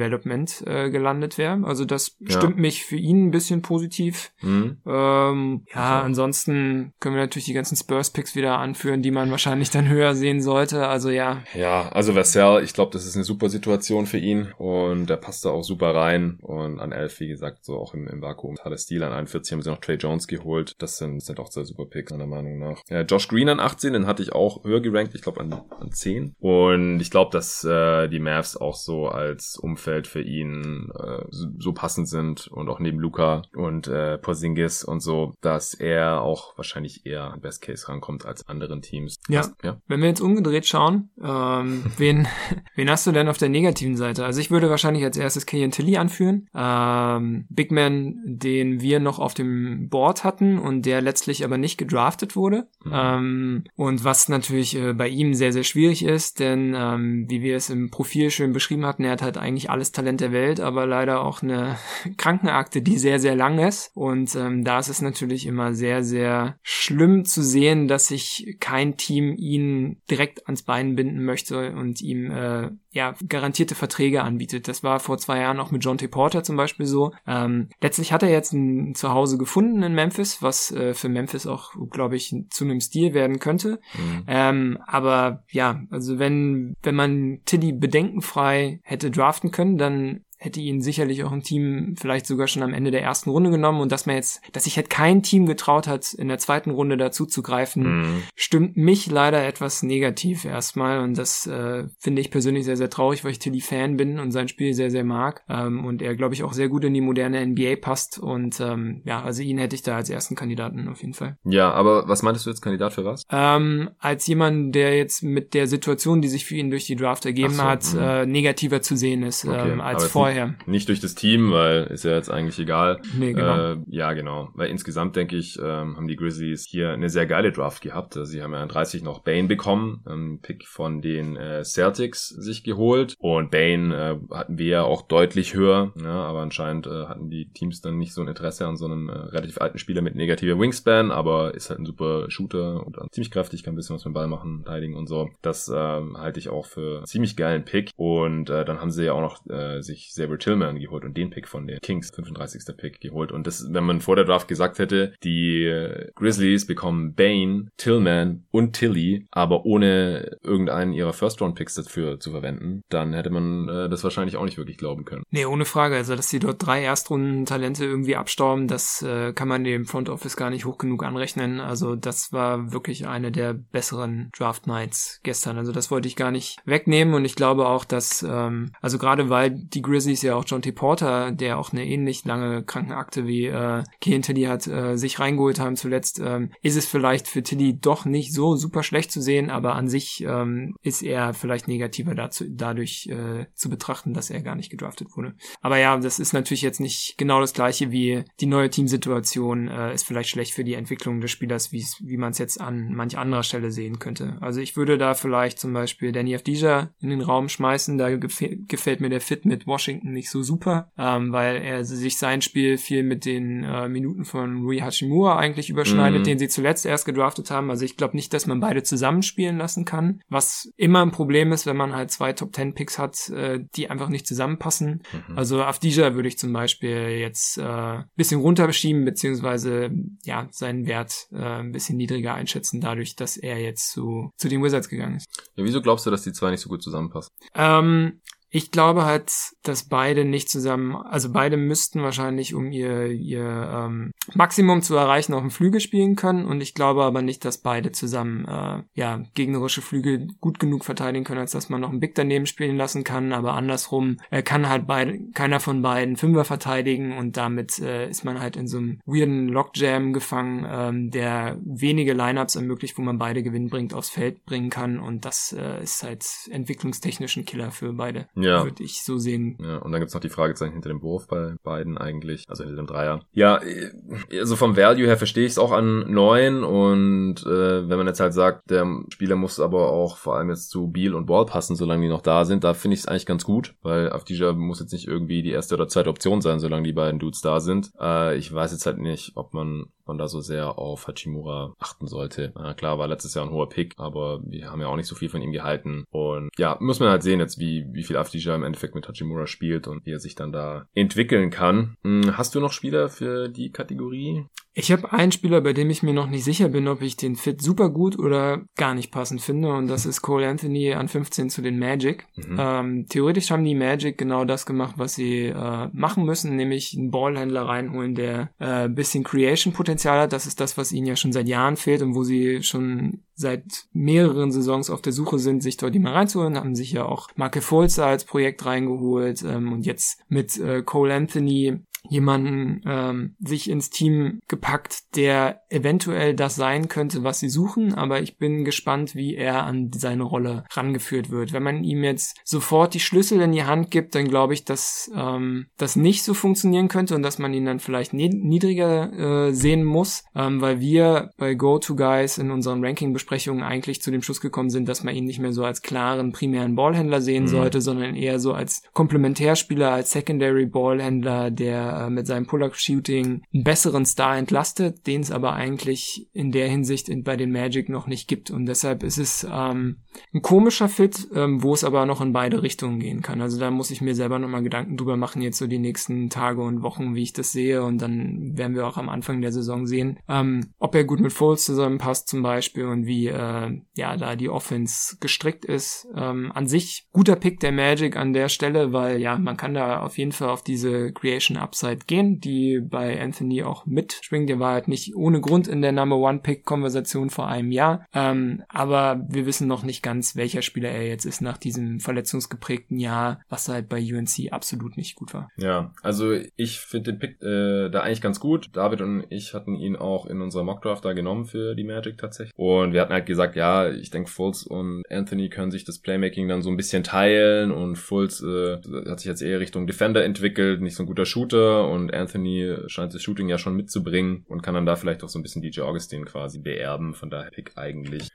äh, gelandet wäre. Also das ja. stimmt mich für ihn ein bisschen positiv. Mhm. Ähm, ja, ja, ansonsten können wir natürlich die ganzen Spurs-Picks wieder anführen, die man wahrscheinlich dann höher sehen sollte. Also ja. Ja, also Vassell, ich glaube, das ist eine super Situation für ihn und der passt da auch super rein. Und an 11, wie gesagt, so auch im, im Vakuum. Toller Stil. An 41 haben sie noch Trey Jones geholt. Das sind, sind auch zwei super Picks, meiner Meinung nach. Ja, Josh Green an 18, den hatte ich auch höher gerankt. Ich glaube an, an 10. Und ich glaube, dass äh, die Mavs auch so als Umfeld für ihn äh, so passend sind und auch neben Luca und äh, Porzingis und so, dass er auch wahrscheinlich eher an Best Case rankommt als anderen Teams. Ja. ja. Wenn wir jetzt umgedreht schauen, ähm, wen, wen hast du denn auf der negativen Seite? Also ich würde wahrscheinlich als erstes Killian Tilly anführen. Ähm, Big Man, den wir noch auf dem Board hatten und der letztlich aber nicht gedraftet wurde. Mhm. Ähm, und was natürlich äh, bei ihm sehr, sehr schwierig ist, denn ähm, wie wir es im Profil schön beschrieben hatten, er hat halt eigentlich alles Talent der Welt, aber leider auch eine Krankenakte, die sehr, sehr lang ist. Und ähm, da ist es natürlich immer sehr, sehr schlimm zu sehen, dass sich kein Team ihn direkt ans Bein binden möchte und ihm äh, ja, garantierte Verträge anbietet. Das war vor zwei Jahren auch mit John T. Porter zum Beispiel so. Ähm, letztlich hat er jetzt ein Zuhause gefunden in Memphis, was äh, für Memphis auch, glaube ich, zu einem Stil werden könnte. Mhm. Ähm, aber ja, also wenn, wenn man Tilly bedenkenfrei hätte draften können, dann hätte ihn sicherlich auch ein Team vielleicht sogar schon am Ende der ersten Runde genommen und dass man jetzt, dass sich halt kein Team getraut hat, in der zweiten Runde dazu zu greifen, mhm. stimmt mich leider etwas negativ erstmal und das äh, finde ich persönlich sehr, sehr traurig, weil ich Tilly Fan bin und sein Spiel sehr, sehr mag ähm, und er, glaube ich, auch sehr gut in die moderne NBA passt und ähm, ja, also ihn hätte ich da als ersten Kandidaten auf jeden Fall. Ja, aber was meintest du jetzt Kandidat für was? Ähm, als jemand, der jetzt mit der Situation, die sich für ihn durch die Draft ergeben so, hat, mhm. äh, negativer zu sehen ist okay, ähm, als vorher vorher. Nicht durch das Team, weil ist ja jetzt eigentlich egal. Nee, genau. Äh, ja, genau. Weil insgesamt denke ich, ähm, haben die Grizzlies hier eine sehr geile Draft gehabt. Also sie haben ja an 30 noch Bane bekommen, ähm, Pick von den äh, Celtics sich geholt. Und Bane äh, hatten wir ja auch deutlich höher, ja, aber anscheinend äh, hatten die Teams dann nicht so ein Interesse an so einem äh, relativ alten Spieler mit negativer Wingspan, aber ist halt ein super Shooter und ziemlich kräftig, kann ein bisschen was mit dem Ball machen, verteidigen und so. Das ähm, halte ich auch für ziemlich geilen Pick. Und äh, dann haben sie ja auch noch äh, sich Xavier Tillman geholt und den Pick von den Kings, 35. Pick geholt. Und das, wenn man vor der Draft gesagt hätte, die Grizzlies bekommen Bane, Tillman und Tilly, aber ohne irgendeinen ihrer First-Round-Picks dafür zu verwenden, dann hätte man äh, das wahrscheinlich auch nicht wirklich glauben können. Nee, ohne Frage. Also, dass sie dort drei Erstrunden-Talente irgendwie abstauben, das äh, kann man dem Front Office gar nicht hoch genug anrechnen. Also, das war wirklich eine der besseren Draft Nights gestern. Also, das wollte ich gar nicht wegnehmen und ich glaube auch, dass, ähm, also gerade weil die Grizzlies ja auch John T. Porter, der auch eine ähnlich lange Krankenakte wie äh, Kean Tilly hat, äh, sich reingeholt haben zuletzt, ähm, ist es vielleicht für Tilly doch nicht so super schlecht zu sehen, aber an sich ähm, ist er vielleicht negativer dazu, dadurch äh, zu betrachten, dass er gar nicht gedraftet wurde. Aber ja, das ist natürlich jetzt nicht genau das gleiche wie die neue Teamsituation äh, ist vielleicht schlecht für die Entwicklung des Spielers, wie man es jetzt an manch anderer Stelle sehen könnte. Also ich würde da vielleicht zum Beispiel Danny Avdija in den Raum schmeißen, da gefällt mir der Fit mit Washington nicht so super, ähm, weil er sich sein Spiel viel mit den äh, Minuten von Rui Hachimura eigentlich überschneidet, mhm. den sie zuletzt erst gedraftet haben. Also ich glaube nicht, dass man beide zusammenspielen lassen kann, was immer ein Problem ist, wenn man halt zwei Top Ten Picks hat, äh, die einfach nicht zusammenpassen. Mhm. Also Avdija würde ich zum Beispiel jetzt äh, bisschen runterschieben, beziehungsweise ja, seinen Wert äh, ein bisschen niedriger einschätzen, dadurch, dass er jetzt zu, zu den Wizards gegangen ist. Ja, wieso glaubst du, dass die zwei nicht so gut zusammenpassen? Ähm, ich glaube halt, dass beide nicht zusammen, also beide müssten wahrscheinlich, um ihr, ihr ähm, Maximum zu erreichen, auf dem Flügel spielen können. Und ich glaube aber nicht, dass beide zusammen äh, ja gegnerische Flügel gut genug verteidigen können, als dass man noch einen Big daneben spielen lassen kann. Aber andersrum äh, kann halt beide, keiner von beiden Fünfer verteidigen und damit äh, ist man halt in so einem weirden Lockjam gefangen, ähm, der wenige Lineups ermöglicht, wo man beide Gewinn bringt, aufs Feld bringen kann. Und das äh, ist halt entwicklungstechnisch ein Killer für beide. Ja. Würde ich so sehen. Ja, und dann gibt's noch die Fragezeichen hinter dem Wurf bei beiden eigentlich, also hinter dem Dreier. Ja, also vom Value her verstehe ich es auch an neun und äh, wenn man jetzt halt sagt, der Spieler muss aber auch vor allem jetzt zu Beal und Ball passen, solange die noch da sind, da finde ich es eigentlich ganz gut, weil Afdija muss jetzt nicht irgendwie die erste oder zweite Option sein, solange die beiden Dudes da sind. Äh, ich weiß jetzt halt nicht, ob man man da so sehr auf Hachimura achten sollte. Na klar, war letztes Jahr ein hoher Pick, aber wir haben ja auch nicht so viel von ihm gehalten. Und ja, muss man halt sehen jetzt, wie, wie viel Afdija im Endeffekt mit Hachimura spielt und wie er sich dann da entwickeln kann. Hm, hast du noch Spieler für die Kategorie? Ich habe einen Spieler, bei dem ich mir noch nicht sicher bin, ob ich den Fit super gut oder gar nicht passend finde, und das ist Cole Anthony an 15 zu den Magic. Mhm. Ähm, theoretisch haben die Magic genau das gemacht, was sie äh, machen müssen, nämlich einen Ballhändler reinholen, der äh, bisschen Creation-Potenzial hat. Das ist das, was ihnen ja schon seit Jahren fehlt und wo sie schon seit mehreren Saisons auf der Suche sind, sich dort mal reinzuholen, haben sich ja auch Marke Fulzer als Projekt reingeholt ähm, und jetzt mit äh, Cole Anthony jemanden ähm, sich ins Team gepackt, der eventuell das sein könnte, was sie suchen, aber ich bin gespannt, wie er an seine Rolle rangeführt wird. Wenn man ihm jetzt sofort die Schlüssel in die Hand gibt, dann glaube ich, dass ähm, das nicht so funktionieren könnte und dass man ihn dann vielleicht niedriger äh, sehen muss, ähm, weil wir bei Go-To-Guys in unseren Ranking-Besprechungen eigentlich zu dem Schluss gekommen sind, dass man ihn nicht mehr so als klaren primären Ballhändler sehen mhm. sollte, sondern eher so als Komplementärspieler, als Secondary Ballhändler, der äh, mit seinem Pull-Up-Shooting einen besseren Star entlastet, den es aber eigentlich in der Hinsicht in, bei den Magic noch nicht gibt. Und deshalb ist es ähm, ein komischer Fit, ähm, wo es aber noch in beide Richtungen gehen kann. Also da muss ich mir selber nochmal Gedanken drüber machen, jetzt so die nächsten Tage und Wochen, wie ich das sehe. Und dann werden wir auch am Anfang der Saison sehen, ähm, ob er gut mit Foles zusammenpasst zum Beispiel und wie äh, ja da die Offense gestrickt ist. Ähm, an sich guter Pick der Magic an der Stelle, weil ja, man kann da auf jeden Fall auf diese Creation Ups Upside gehen, die bei Anthony auch mitschwingt. Der war halt nicht ohne Grund in der Number One Pick Konversation vor einem Jahr. Ähm, aber wir wissen noch nicht ganz, welcher Spieler er jetzt ist nach diesem verletzungsgeprägten Jahr, was halt bei UNC absolut nicht gut war. Ja, also ich finde den Pick äh, da eigentlich ganz gut. David und ich hatten ihn auch in unserer Mockdraft da genommen für die Magic tatsächlich. Und wir hatten halt gesagt, ja, ich denke, Fultz und Anthony können sich das Playmaking dann so ein bisschen teilen und Fultz äh, hat sich jetzt eher Richtung Defender entwickelt, nicht so ein guter Shooter und Anthony scheint das Shooting ja schon mitzubringen und kann dann da vielleicht auch so ein bisschen DJ Augustin quasi beerben. Von daher Pick eigentlich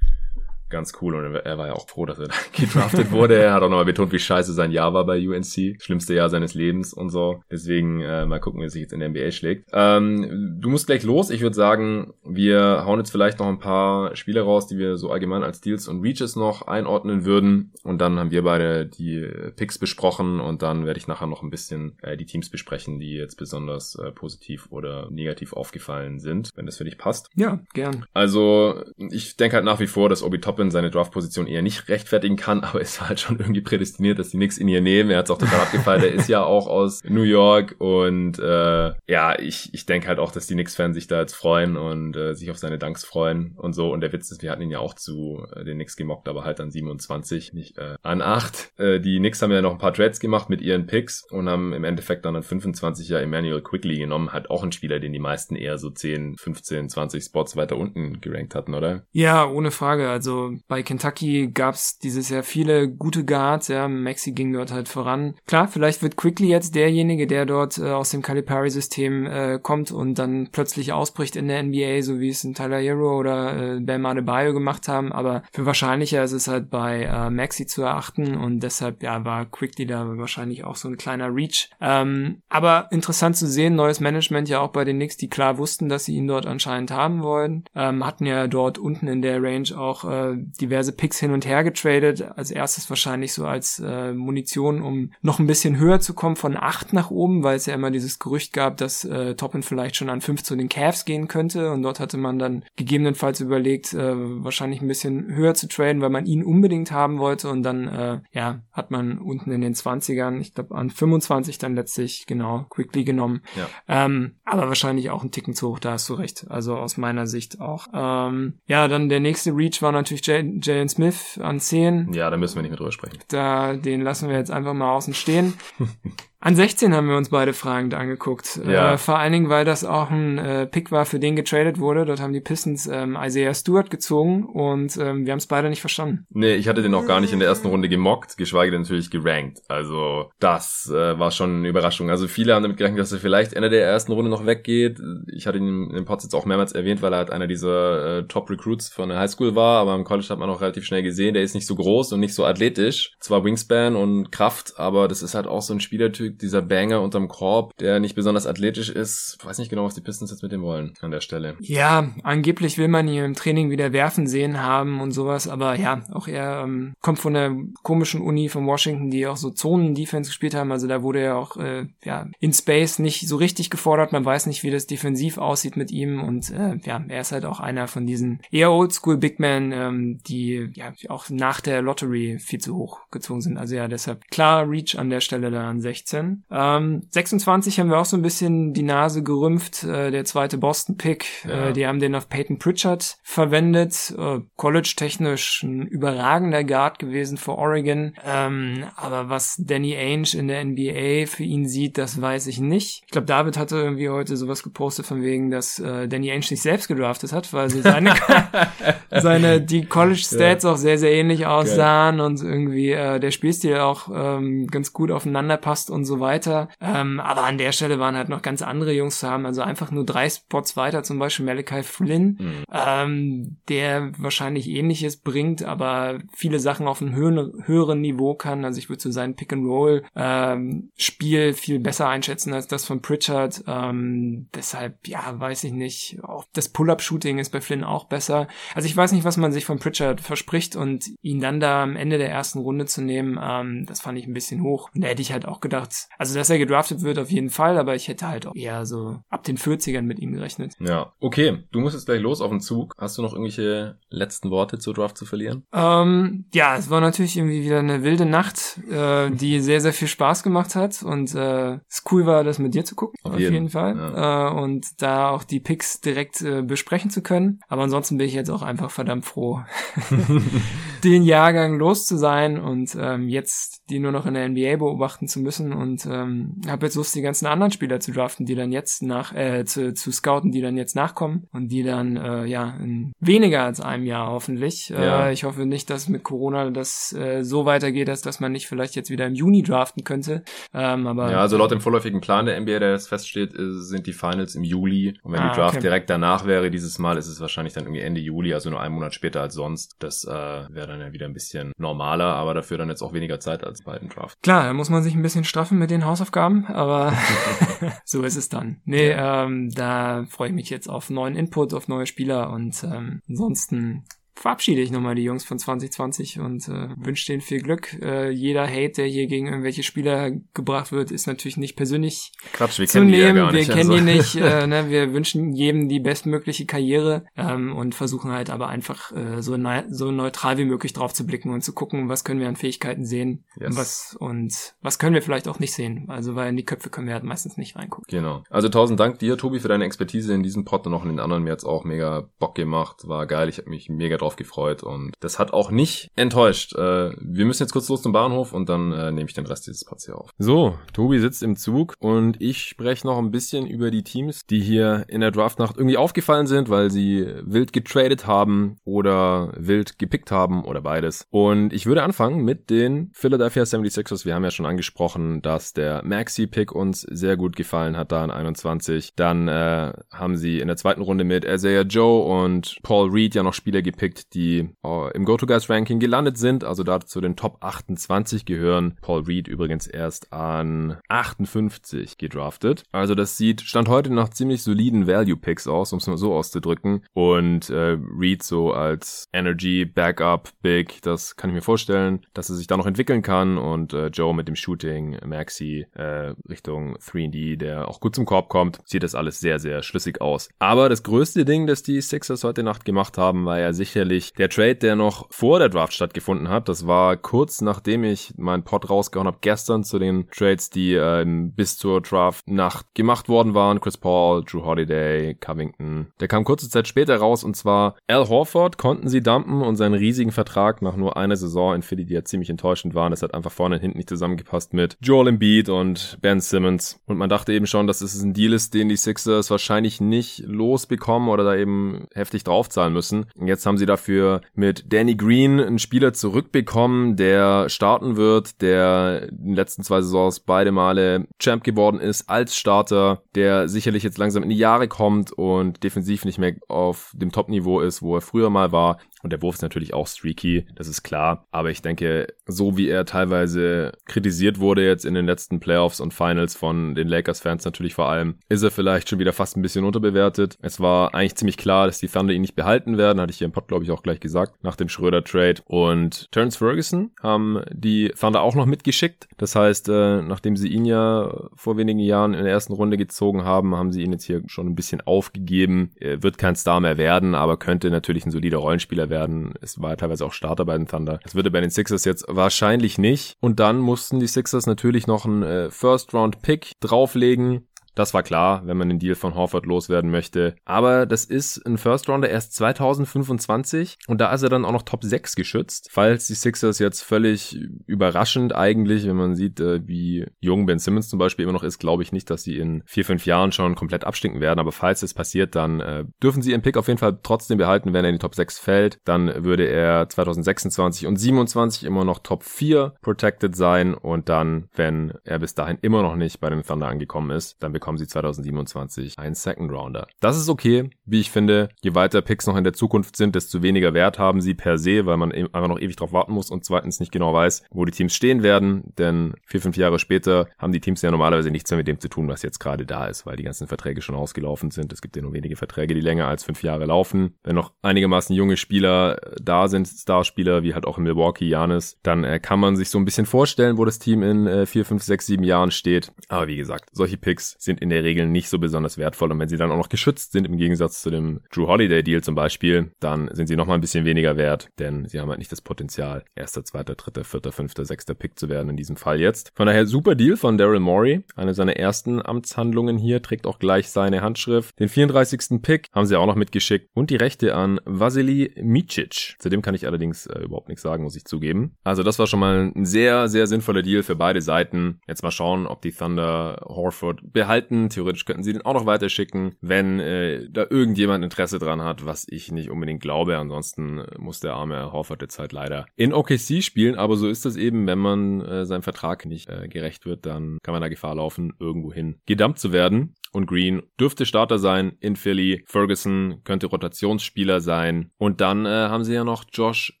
ganz cool und er war ja auch froh, dass er da gedraftet wurde. Er hat auch nochmal betont, wie scheiße sein Jahr war bei UNC. Schlimmste Jahr seines Lebens und so. Deswegen äh, mal gucken, wie es sich jetzt in der NBA schlägt. Ähm, du musst gleich los. Ich würde sagen, wir hauen jetzt vielleicht noch ein paar Spiele raus, die wir so allgemein als Deals und Reaches noch einordnen würden. Und dann haben wir beide die Picks besprochen und dann werde ich nachher noch ein bisschen äh, die Teams besprechen, die jetzt besonders äh, positiv oder negativ aufgefallen sind, wenn das für dich passt. Ja, gern. Also ich denke halt nach wie vor, dass Obi Toppin seine Draftposition eher nicht rechtfertigen kann, aber es war halt schon irgendwie prädestiniert, dass die Knicks ihn hier nehmen. Er hat es auch total abgefallen. Er ist ja auch aus New York und äh, ja, ich, ich denke halt auch, dass die Knicks-Fans sich da jetzt freuen und äh, sich auf seine Danks freuen und so. Und der Witz ist, wir hatten ihn ja auch zu äh, den Knicks gemockt, aber halt an 27, nicht äh, an 8. Äh, die Knicks haben ja noch ein paar Trades gemacht mit ihren Picks und haben im Endeffekt dann an 25 ja Emmanuel Quickly genommen. Halt auch ein Spieler, den die meisten eher so 10, 15, 20 Spots weiter unten gerankt hatten, oder? Ja, ohne Frage. Also bei Kentucky gab's dieses Jahr viele gute Guards. Ja, Maxi ging dort halt voran. Klar, vielleicht wird Quickly jetzt derjenige, der dort äh, aus dem Calipari-System äh, kommt und dann plötzlich ausbricht in der NBA, so wie es ein Tyler Hero oder äh, Bam Adebayo gemacht haben. Aber für wahrscheinlicher ist es halt bei äh, Maxi zu erachten und deshalb ja war Quickly da wahrscheinlich auch so ein kleiner Reach. Ähm, aber interessant zu sehen, neues Management ja auch bei den Knicks, die klar wussten, dass sie ihn dort anscheinend haben wollen. Ähm, hatten ja dort unten in der Range auch äh, diverse Picks hin und her getradet. Als erstes wahrscheinlich so als äh, Munition, um noch ein bisschen höher zu kommen von acht nach oben, weil es ja immer dieses Gerücht gab, dass äh, Toppin vielleicht schon an fünf zu den Cavs gehen könnte. Und dort hatte man dann gegebenenfalls überlegt, äh, wahrscheinlich ein bisschen höher zu traden, weil man ihn unbedingt haben wollte. Und dann äh, ja, hat man unten in den 20ern, ich glaube an 25 dann letztlich genau Quickly genommen. Ja. Ähm, aber wahrscheinlich auch ein Ticken zu hoch, da hast du recht. Also aus meiner Sicht auch. Ähm, ja, dann der nächste Reach war natürlich Jalen Smith an 10. Ja, da müssen wir nicht mehr drüber sprechen. Da, den lassen wir jetzt einfach mal außen stehen. An 16 haben wir uns beide fragend angeguckt. Ja. Äh, vor allen Dingen, weil das auch ein äh, Pick war, für den getradet wurde. Dort haben die Pistons ähm, Isaiah Stewart gezogen und ähm, wir haben es beide nicht verstanden. Nee, ich hatte den auch gar nicht in der ersten Runde gemockt, geschweige denn natürlich gerankt. Also das äh, war schon eine Überraschung. Also viele haben damit gerechnet, dass er vielleicht Ende der ersten Runde noch weggeht. Ich hatte ihn in den Pods jetzt auch mehrmals erwähnt, weil er halt einer dieser äh, Top-Recruits von der Highschool war, aber im College hat man auch relativ schnell gesehen, der ist nicht so groß und nicht so athletisch. Zwar Wingspan und Kraft, aber das ist halt auch so ein Spielertyp, dieser Banger unterm Korb, der nicht besonders athletisch ist. Ich weiß nicht genau, was die Pistons jetzt mit dem wollen an der Stelle. Ja, angeblich will man ihn im Training wieder werfen sehen haben und sowas, aber ja, auch er ähm, kommt von der komischen Uni von Washington, die auch so Zonen-Defense gespielt haben. Also da wurde er auch äh, ja in Space nicht so richtig gefordert. Man weiß nicht, wie das defensiv aussieht mit ihm und äh, ja, er ist halt auch einer von diesen eher Oldschool Big Men, ähm, die ja auch nach der Lottery viel zu hoch gezogen sind. Also ja, deshalb klar Reach an der Stelle da an 16. Ähm, 26 haben wir auch so ein bisschen die Nase gerümpft, äh, der zweite Boston-Pick. Ja. Äh, die haben den auf Peyton Pritchard verwendet. Äh, College-technisch ein überragender Guard gewesen für Oregon. Ähm, aber was Danny Ainge in der NBA für ihn sieht, das weiß ich nicht. Ich glaube, David hatte irgendwie heute sowas gepostet von wegen, dass äh, Danny Ainge sich selbst gedraftet hat, weil sie seine, seine die College-Stats ja. auch sehr, sehr ähnlich aussahen Geil. und irgendwie äh, der Spielstil auch ähm, ganz gut aufeinander passt und so weiter. Ähm, aber an der Stelle waren halt noch ganz andere Jungs zu haben, also einfach nur drei Spots weiter, zum Beispiel Malachi Flynn, mhm. ähm, der wahrscheinlich ähnliches bringt, aber viele Sachen auf einem höheren, höheren Niveau kann. Also ich würde so sein Pick-and-Roll ähm, Spiel viel besser einschätzen als das von Pritchard. Ähm, deshalb, ja, weiß ich nicht. Auch das Pull-Up-Shooting ist bei Flynn auch besser. Also ich weiß nicht, was man sich von Pritchard verspricht und ihn dann da am Ende der ersten Runde zu nehmen, ähm, das fand ich ein bisschen hoch. Und da hätte ich halt auch gedacht, also, dass er gedraftet wird, auf jeden Fall, aber ich hätte halt auch eher so ab den 40ern mit ihm gerechnet. Ja, okay. Du musst jetzt gleich los auf den Zug. Hast du noch irgendwelche letzten Worte zur Draft zu verlieren? Ähm, ja, es war natürlich irgendwie wieder eine wilde Nacht, äh, die sehr, sehr viel Spaß gemacht hat und äh, es cool war, das mit dir zu gucken, auf, auf jeden, jeden, Fall. Ja. Äh, und da auch die Picks direkt äh, besprechen zu können. Aber ansonsten bin ich jetzt auch einfach verdammt froh, den Jahrgang los zu sein und ähm, jetzt die nur noch in der NBA beobachten zu müssen und ähm, habe jetzt Lust, die ganzen anderen Spieler zu draften, die dann jetzt nach, äh, zu, zu scouten, die dann jetzt nachkommen und die dann, äh, ja, in weniger als einem Jahr hoffentlich. Ja. Äh, ich hoffe nicht, dass mit Corona das äh, so weitergeht, dass, dass man nicht vielleicht jetzt wieder im Juni draften könnte. Ähm, aber ja, also laut dem vorläufigen Plan der NBA, der jetzt feststeht, sind die Finals im Juli. Und wenn ah, die Draft okay. direkt danach wäre, dieses Mal ist es wahrscheinlich dann irgendwie Ende Juli, also nur einen Monat später als sonst. Das äh, wäre dann ja wieder ein bisschen normaler, aber dafür dann jetzt auch weniger Zeit als bei den Draft. Klar, da muss man sich ein bisschen straffen mit den Hausaufgaben, aber so ist es dann. Nee, ähm, da freue ich mich jetzt auf neuen Input, auf neue Spieler und ähm, ansonsten verabschiede ich nochmal die Jungs von 2020 und äh, wünsche denen viel Glück. Äh, jeder Hate, der hier gegen irgendwelche Spieler gebracht wird, ist natürlich nicht persönlich Quatsch, wir kennen nehmen. Die ja gar nicht, wir kennen also. die nicht. Äh, ne? Wir wünschen jedem die bestmögliche Karriere ähm, und versuchen halt aber einfach äh, so, ne so neutral wie möglich drauf zu blicken und zu gucken, was können wir an Fähigkeiten sehen yes. und was und was können wir vielleicht auch nicht sehen. Also weil in die Köpfe können wir halt meistens nicht reingucken. Genau. Also tausend Dank dir, Tobi, für deine Expertise in diesem Pod und auch in den anderen. Mir hat's auch mega Bock gemacht. War geil. Ich habe mich mega drauf gefreut und das hat auch nicht enttäuscht. Äh, wir müssen jetzt kurz los zum Bahnhof und dann äh, nehme ich den Rest dieses Pods hier auf. So, Tobi sitzt im Zug und ich spreche noch ein bisschen über die Teams, die hier in der Draftnacht irgendwie aufgefallen sind, weil sie wild getradet haben oder wild gepickt haben oder beides. Und ich würde anfangen mit den Philadelphia 76ers. Wir haben ja schon angesprochen, dass der Maxi-Pick uns sehr gut gefallen hat da in 21. Dann äh, haben sie in der zweiten Runde mit Isaiah Joe und Paul Reed ja noch Spieler gepickt, die äh, im Go-To-Guys-Ranking gelandet sind, also da zu den Top 28 gehören. Paul Reed übrigens erst an 58 gedraftet. Also das sieht Stand heute nach ziemlich soliden Value-Picks aus, um es mal so auszudrücken. Und äh, Reed so als Energy, Backup, Big, das kann ich mir vorstellen, dass er sich da noch entwickeln kann. Und äh, Joe mit dem Shooting, Maxi äh, Richtung 3D, der auch gut zum Korb kommt, sieht das alles sehr, sehr schlüssig aus. Aber das größte Ding, das die Sixers heute Nacht gemacht haben, war ja sicherlich der Trade, der noch vor der Draft stattgefunden hat, das war kurz nachdem ich meinen Pod rausgehauen habe, gestern zu den Trades, die äh, bis zur Draft-Nacht gemacht worden waren. Chris Paul, Drew Holiday, Covington. Der kam kurze Zeit später raus und zwar Al Horford konnten sie dumpen und seinen riesigen Vertrag nach nur einer Saison in Philly, die ja ziemlich enttäuschend waren. Das hat einfach vorne und hinten nicht zusammengepasst mit Joel Embiid und Ben Simmons. Und man dachte eben schon, dass es ein Deal ist, den die Sixers wahrscheinlich nicht losbekommen oder da eben heftig draufzahlen müssen. Und jetzt haben sie dafür mit Danny Green einen Spieler zurückbekommen, der starten wird, der in den letzten zwei Saisons beide Male Champ geworden ist als Starter, der sicherlich jetzt langsam in die Jahre kommt und defensiv nicht mehr auf dem Top-Niveau ist, wo er früher mal war. Und der Wurf ist natürlich auch streaky, das ist klar. Aber ich denke, so wie er teilweise kritisiert wurde jetzt in den letzten Playoffs und Finals von den Lakers-Fans natürlich vor allem, ist er vielleicht schon wieder fast ein bisschen unterbewertet. Es war eigentlich ziemlich klar, dass die Thunder ihn nicht behalten werden, hatte ich hier im Pod, glaube ich, auch gleich gesagt, nach dem Schröder-Trade. Und Terence Ferguson haben die Thunder auch noch mitgeschickt. Das heißt, äh, nachdem sie ihn ja vor wenigen Jahren in der ersten Runde gezogen haben, haben sie ihn jetzt hier schon ein bisschen aufgegeben. Er wird kein Star mehr werden, aber könnte natürlich ein solider Rollenspieler werden. Es war teilweise auch Starter bei den Thunder. Das würde bei den Sixers jetzt wahrscheinlich nicht. Und dann mussten die Sixers natürlich noch einen äh, First-Round-Pick drauflegen. Das war klar, wenn man den Deal von Horford loswerden möchte. Aber das ist ein First Rounder erst 2025 und da ist er dann auch noch Top 6 geschützt. Falls die Sixers jetzt völlig überraschend eigentlich, wenn man sieht, äh, wie jung Ben Simmons zum Beispiel immer noch ist, glaube ich nicht, dass sie in vier, fünf Jahren schon komplett abstinken werden. Aber falls es passiert, dann äh, dürfen sie ihren Pick auf jeden Fall trotzdem behalten, wenn er in die Top 6 fällt. Dann würde er 2026 und 27 immer noch Top 4 protected sein und dann, wenn er bis dahin immer noch nicht bei den Thunder angekommen ist, dann bekommen sie 2027 einen Second Rounder. Das ist okay, wie ich finde. Je weiter Picks noch in der Zukunft sind, desto weniger Wert haben sie per se, weil man einfach noch ewig drauf warten muss und zweitens nicht genau weiß, wo die Teams stehen werden. Denn vier, fünf Jahre später haben die Teams ja normalerweise nichts mehr mit dem zu tun, was jetzt gerade da ist, weil die ganzen Verträge schon ausgelaufen sind. Es gibt ja nur wenige Verträge, die länger als fünf Jahre laufen. Wenn noch einigermaßen junge Spieler da sind, Starspieler, wie halt auch in Milwaukee, Janis, dann äh, kann man sich so ein bisschen vorstellen, wo das Team in äh, vier, fünf, sechs, sieben Jahren steht. Aber wie gesagt, solche Picks sind sind in der Regel nicht so besonders wertvoll. Und wenn sie dann auch noch geschützt sind, im Gegensatz zu dem Drew Holiday Deal zum Beispiel, dann sind sie nochmal ein bisschen weniger wert, denn sie haben halt nicht das Potenzial, erster, zweiter, dritter, vierter, fünfter, sechster Pick zu werden in diesem Fall jetzt. Von daher super Deal von Daryl Morey. Eine seiner ersten Amtshandlungen hier, trägt auch gleich seine Handschrift. Den 34. Pick haben sie auch noch mitgeschickt und die Rechte an Vasily Micic. Zu dem kann ich allerdings äh, überhaupt nichts sagen, muss ich zugeben. Also das war schon mal ein sehr, sehr sinnvoller Deal für beide Seiten. Jetzt mal schauen, ob die Thunder Horford behalten. Theoretisch könnten sie den auch noch weiterschicken, wenn äh, da irgendjemand Interesse dran hat, was ich nicht unbedingt glaube. Ansonsten muss der arme Horford jetzt halt leider in OKC spielen, aber so ist das eben, wenn man äh, seinem Vertrag nicht äh, gerecht wird, dann kann man da Gefahr laufen, irgendwohin gedumpt zu werden und Green dürfte Starter sein in Philly. Ferguson könnte Rotationsspieler sein. Und dann äh, haben sie ja noch Josh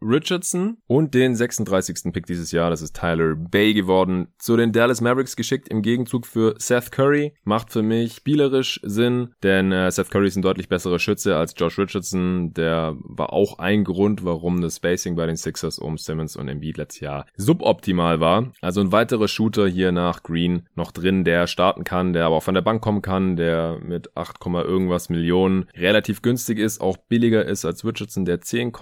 Richardson und den 36. Pick dieses Jahr. Das ist Tyler Bay geworden. Zu den Dallas Mavericks geschickt im Gegenzug für Seth Curry. Macht für mich spielerisch Sinn, denn äh, Seth Curry ist ein deutlich besserer Schütze als Josh Richardson. Der war auch ein Grund, warum das Spacing bei den Sixers um Simmons und Embiid letztes Jahr suboptimal war. Also ein weiterer Shooter hier nach Green noch drin, der starten kann, der aber auch von der Bank kommen kann kann, der mit 8, irgendwas Millionen relativ günstig ist, auch billiger ist als Richardson, der 10,